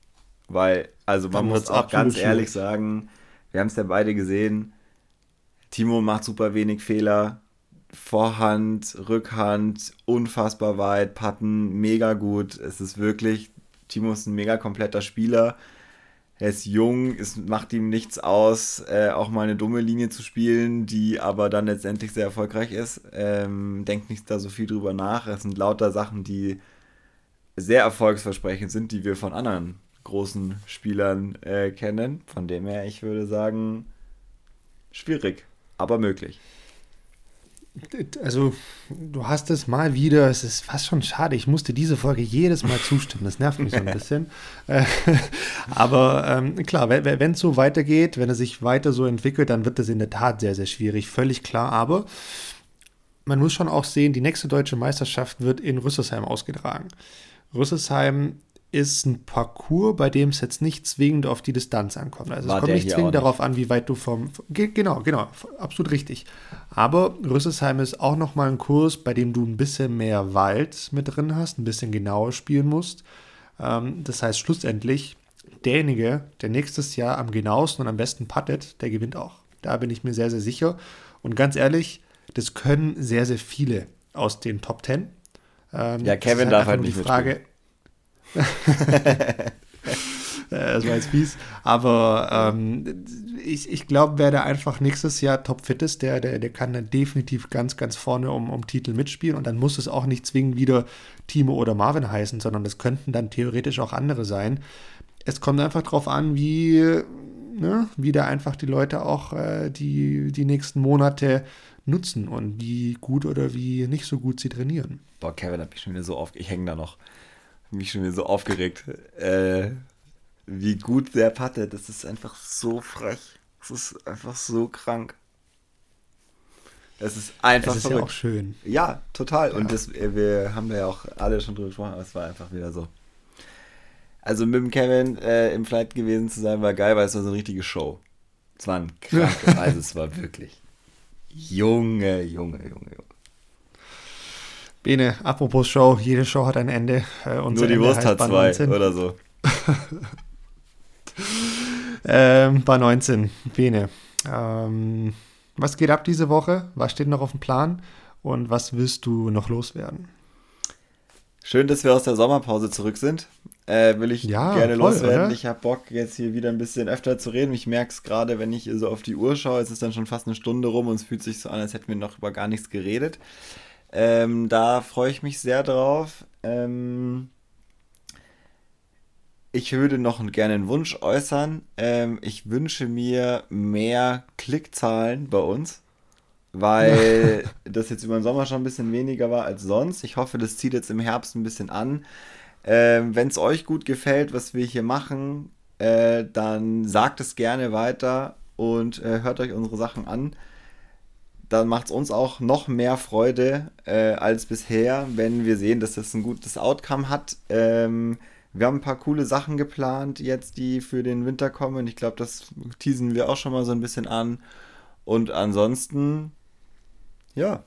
Weil, also man muss auch ganz schwierig. ehrlich sagen, wir haben es ja beide gesehen, Timo macht super wenig Fehler. Vorhand, Rückhand, unfassbar weit, Patten, mega gut. Es ist wirklich, Timo ist ein mega kompletter Spieler. Er ist jung, es macht ihm nichts aus, äh, auch mal eine dumme Linie zu spielen, die aber dann letztendlich sehr erfolgreich ist. Ähm, denkt nicht da so viel drüber nach. Es sind lauter Sachen, die sehr erfolgsversprechend sind, die wir von anderen großen Spielern äh, kennen. Von dem her, ich würde sagen, schwierig, aber möglich. Also, du hast es mal wieder, es ist fast schon schade, ich musste diese Folge jedes Mal zustimmen, das nervt mich so ein bisschen. Äh, aber ähm, klar, wenn es so weitergeht, wenn er sich weiter so entwickelt, dann wird das in der Tat sehr, sehr schwierig, völlig klar. Aber man muss schon auch sehen, die nächste deutsche Meisterschaft wird in Rüsselsheim ausgetragen. Rüsselsheim ist ein Parcours, bei dem es jetzt nicht zwingend auf die Distanz ankommt. Also War es kommt nicht zwingend darauf an, wie weit du vom. Genau, genau, absolut richtig. Aber Rüsselsheim ist auch nochmal ein Kurs, bei dem du ein bisschen mehr Wald mit drin hast, ein bisschen genauer spielen musst. Ähm, das heißt, schlussendlich, derjenige, der nächstes Jahr am genauesten und am besten puttet, der gewinnt auch. Da bin ich mir sehr, sehr sicher. Und ganz ehrlich, das können sehr, sehr viele aus den Top Ten. Ähm, ja, Kevin halt darf halt nicht die Frage. Mitspielen das war jetzt fies. Aber ähm, ich, ich glaube, wer da einfach nächstes Jahr topfit ist, der, der, der kann dann definitiv ganz, ganz vorne um, um Titel mitspielen. Und dann muss es auch nicht zwingend wieder Timo oder Marvin heißen, sondern das könnten dann theoretisch auch andere sein. Es kommt einfach darauf an, wie, ne, wie da einfach die Leute auch äh, die, die nächsten Monate nutzen und wie gut oder wie nicht so gut sie trainieren. Boah, Kevin hat mich schon wieder so oft, ich hänge da noch mich schon wieder so aufgeregt. Äh, wie gut der puttet, das ist einfach so frech. Das ist einfach so krank. Es ist einfach Es ist verrückt. ja auch schön. Ja, total. Ja. Und das, äh, wir haben da ja auch alle schon drüber gesprochen, aber es war einfach wieder so. Also mit dem Kevin äh, im Flight gewesen zu sein, war geil, weil es war so eine richtige Show. Es war ein krankes, also es war wirklich. Junge, Junge, Junge, Junge. Bene, apropos Show, jede Show hat ein Ende. Äh, Nur die Ende Wurst hat zwei 19. oder so. ähm, bei 19, Bene. Ähm, was geht ab diese Woche? Was steht noch auf dem Plan? Und was willst du noch loswerden? Schön, dass wir aus der Sommerpause zurück sind. Äh, will ich ja, gerne voll, loswerden. Oder? Ich habe Bock, jetzt hier wieder ein bisschen öfter zu reden. Ich merke es gerade, wenn ich so auf die Uhr schaue, es ist dann schon fast eine Stunde rum und es fühlt sich so an, als hätten wir noch über gar nichts geredet. Ähm, da freue ich mich sehr drauf. Ähm, ich würde noch gerne einen Wunsch äußern. Ähm, ich wünsche mir mehr Klickzahlen bei uns, weil das jetzt über den Sommer schon ein bisschen weniger war als sonst. Ich hoffe, das zieht jetzt im Herbst ein bisschen an. Ähm, Wenn es euch gut gefällt, was wir hier machen, äh, dann sagt es gerne weiter und äh, hört euch unsere Sachen an dann macht es uns auch noch mehr Freude äh, als bisher, wenn wir sehen, dass das ein gutes Outcome hat. Ähm, wir haben ein paar coole Sachen geplant jetzt, die für den Winter kommen. Ich glaube, das teasen wir auch schon mal so ein bisschen an. Und ansonsten, ja.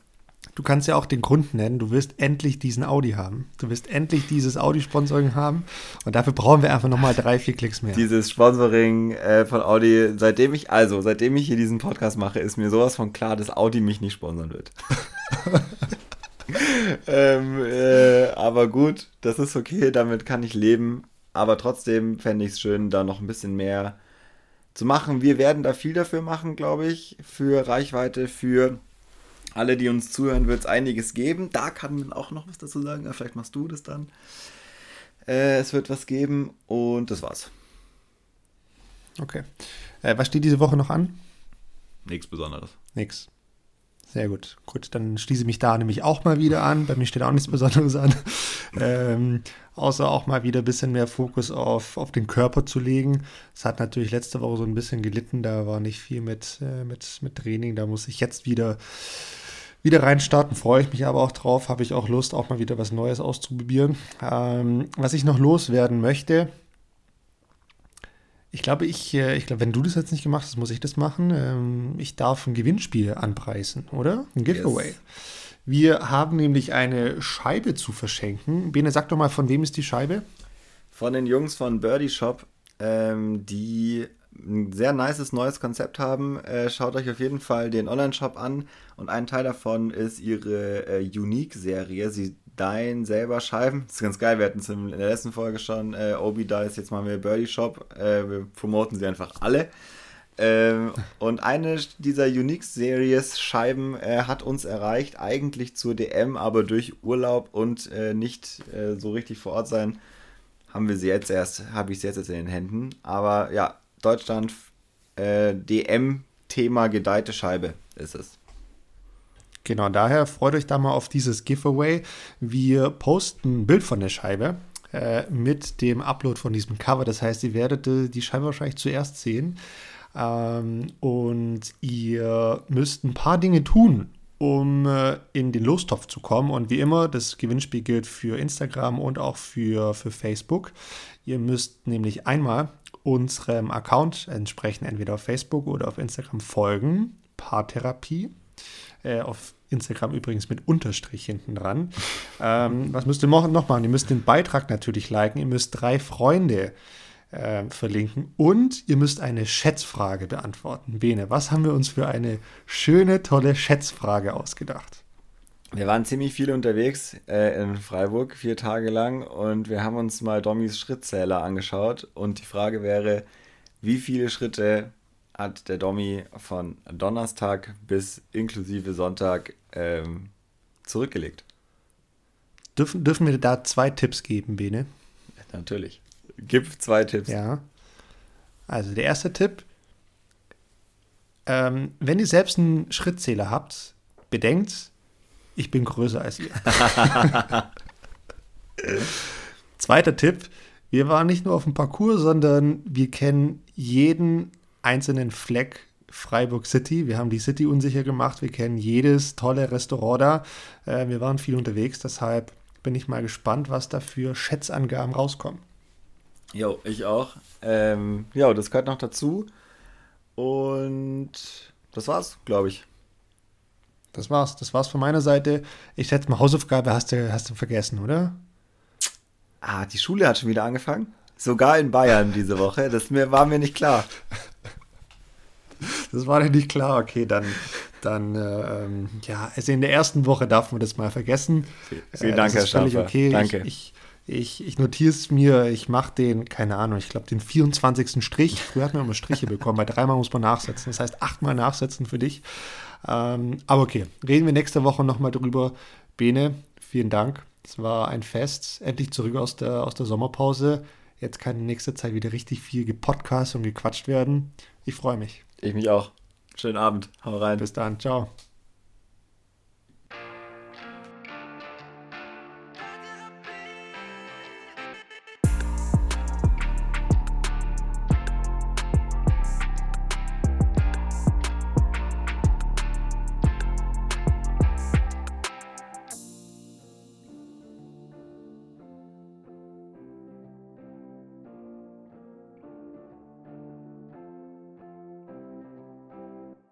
Du kannst ja auch den Grund nennen, du wirst endlich diesen Audi haben. Du wirst endlich dieses Audi-Sponsoring haben. Und dafür brauchen wir einfach nochmal drei, vier Klicks mehr. Dieses Sponsoring äh, von Audi, seitdem ich, also seitdem ich hier diesen Podcast mache, ist mir sowas von klar, dass Audi mich nicht sponsern wird. ähm, äh, aber gut, das ist okay, damit kann ich leben. Aber trotzdem fände ich es schön, da noch ein bisschen mehr zu machen. Wir werden da viel dafür machen, glaube ich, für Reichweite, für alle, die uns zuhören, wird es einiges geben. Da kann man auch noch was dazu sagen. Vielleicht machst du das dann. Äh, es wird was geben und das war's. Okay. Äh, was steht diese Woche noch an? Nichts Besonderes. Nix. Sehr gut. Gut, dann schließe ich mich da nämlich auch mal wieder an. Bei mir steht auch nichts Besonderes an. ähm, außer auch mal wieder ein bisschen mehr Fokus auf, auf den Körper zu legen. Es hat natürlich letzte Woche so ein bisschen gelitten. Da war nicht viel mit, äh, mit, mit Training. Da muss ich jetzt wieder, wieder reinstarten. Freue ich mich aber auch drauf. Habe ich auch Lust, auch mal wieder was Neues auszuprobieren. Ähm, was ich noch loswerden möchte, ich glaube, ich, äh, ich glaube, wenn du das jetzt nicht gemacht hast, muss ich das machen. Ähm, ich darf ein Gewinnspiel anpreisen, oder? Ein Giveaway. Yes. Wir haben nämlich eine Scheibe zu verschenken. Bene, sag doch mal, von wem ist die Scheibe? Von den Jungs von Birdie Shop, ähm, die ein sehr nices neues Konzept haben. Äh, schaut euch auf jeden Fall den Online-Shop an und ein Teil davon ist ihre äh, Unique-Serie. Sie Dein selber Scheiben. Das ist ganz geil. Wir hatten es in der letzten Folge schon. Äh, Obi Dice, jetzt machen wir Birdie Shop. Äh, wir promoten sie einfach alle. Ähm, und eine dieser Unique-Series Scheiben äh, hat uns erreicht, eigentlich zur DM, aber durch Urlaub und äh, nicht äh, so richtig vor Ort sein, haben wir sie jetzt erst, habe ich sie jetzt, jetzt in den Händen. Aber ja, Deutschland äh, DM-Thema gedeihte Scheibe ist es. Genau, daher freut euch da mal auf dieses Giveaway. Wir posten ein Bild von der Scheibe äh, mit dem Upload von diesem Cover. Das heißt, ihr werdet äh, die Scheibe wahrscheinlich zuerst sehen. Ähm, und ihr müsst ein paar Dinge tun, um äh, in den Lostopf zu kommen. Und wie immer, das Gewinnspiel gilt für Instagram und auch für, für Facebook. Ihr müsst nämlich einmal unserem Account entsprechend entweder auf Facebook oder auf Instagram folgen. Paartherapie äh, auf Instagram übrigens mit Unterstrich hinten dran. Ähm, was müsst ihr noch machen? Ihr müsst den Beitrag natürlich liken. Ihr müsst drei Freunde äh, verlinken und ihr müsst eine Schätzfrage beantworten. Bene, was haben wir uns für eine schöne, tolle Schätzfrage ausgedacht? Wir waren ziemlich viel unterwegs äh, in Freiburg, vier Tage lang, und wir haben uns mal Dommys Schrittzähler angeschaut. Und die Frage wäre, wie viele Schritte hat der Domi von Donnerstag bis inklusive Sonntag ähm, zurückgelegt. Dürfen, dürfen wir da zwei Tipps geben, Bene? Natürlich. Gib zwei Tipps. Ja. Also der erste Tipp, ähm, wenn ihr selbst einen Schrittzähler habt, bedenkt, ich bin größer als ihr. Zweiter Tipp, wir waren nicht nur auf dem Parcours, sondern wir kennen jeden einzelnen Fleck Freiburg City. Wir haben die City unsicher gemacht. Wir kennen jedes tolle Restaurant da. Äh, wir waren viel unterwegs, deshalb bin ich mal gespannt, was da für Schätzangaben rauskommen. Jo, ich auch. Ähm, ja, das gehört noch dazu. Und das war's, glaube ich. Das war's. Das war's von meiner Seite. Ich schätze mal, Hausaufgabe hast du, hast du vergessen, oder? Ah, die Schule hat schon wieder angefangen. Sogar in Bayern diese Woche. Das mir, war mir nicht klar. Das war dir nicht klar. Okay, dann, dann äh, ähm, ja, also in der ersten Woche darf man das mal vergessen. Vielen äh, Dank, Herr Schaffer. Okay. Danke. Ich, ich, ich notiere es mir, ich mache den, keine Ahnung, ich glaube den 24. Strich. Früher hat man immer Striche bekommen, bei dreimal muss man nachsetzen. Das heißt achtmal nachsetzen für dich. Ähm, aber okay, reden wir nächste Woche nochmal drüber. Bene, vielen Dank. Es war ein Fest. Endlich zurück aus der, aus der Sommerpause. Jetzt kann in nächster Zeit wieder richtig viel gepodcast und gequatscht werden. Ich freue mich. Ich mich auch. Schönen Abend. Hau rein. Bis dann. Ciao.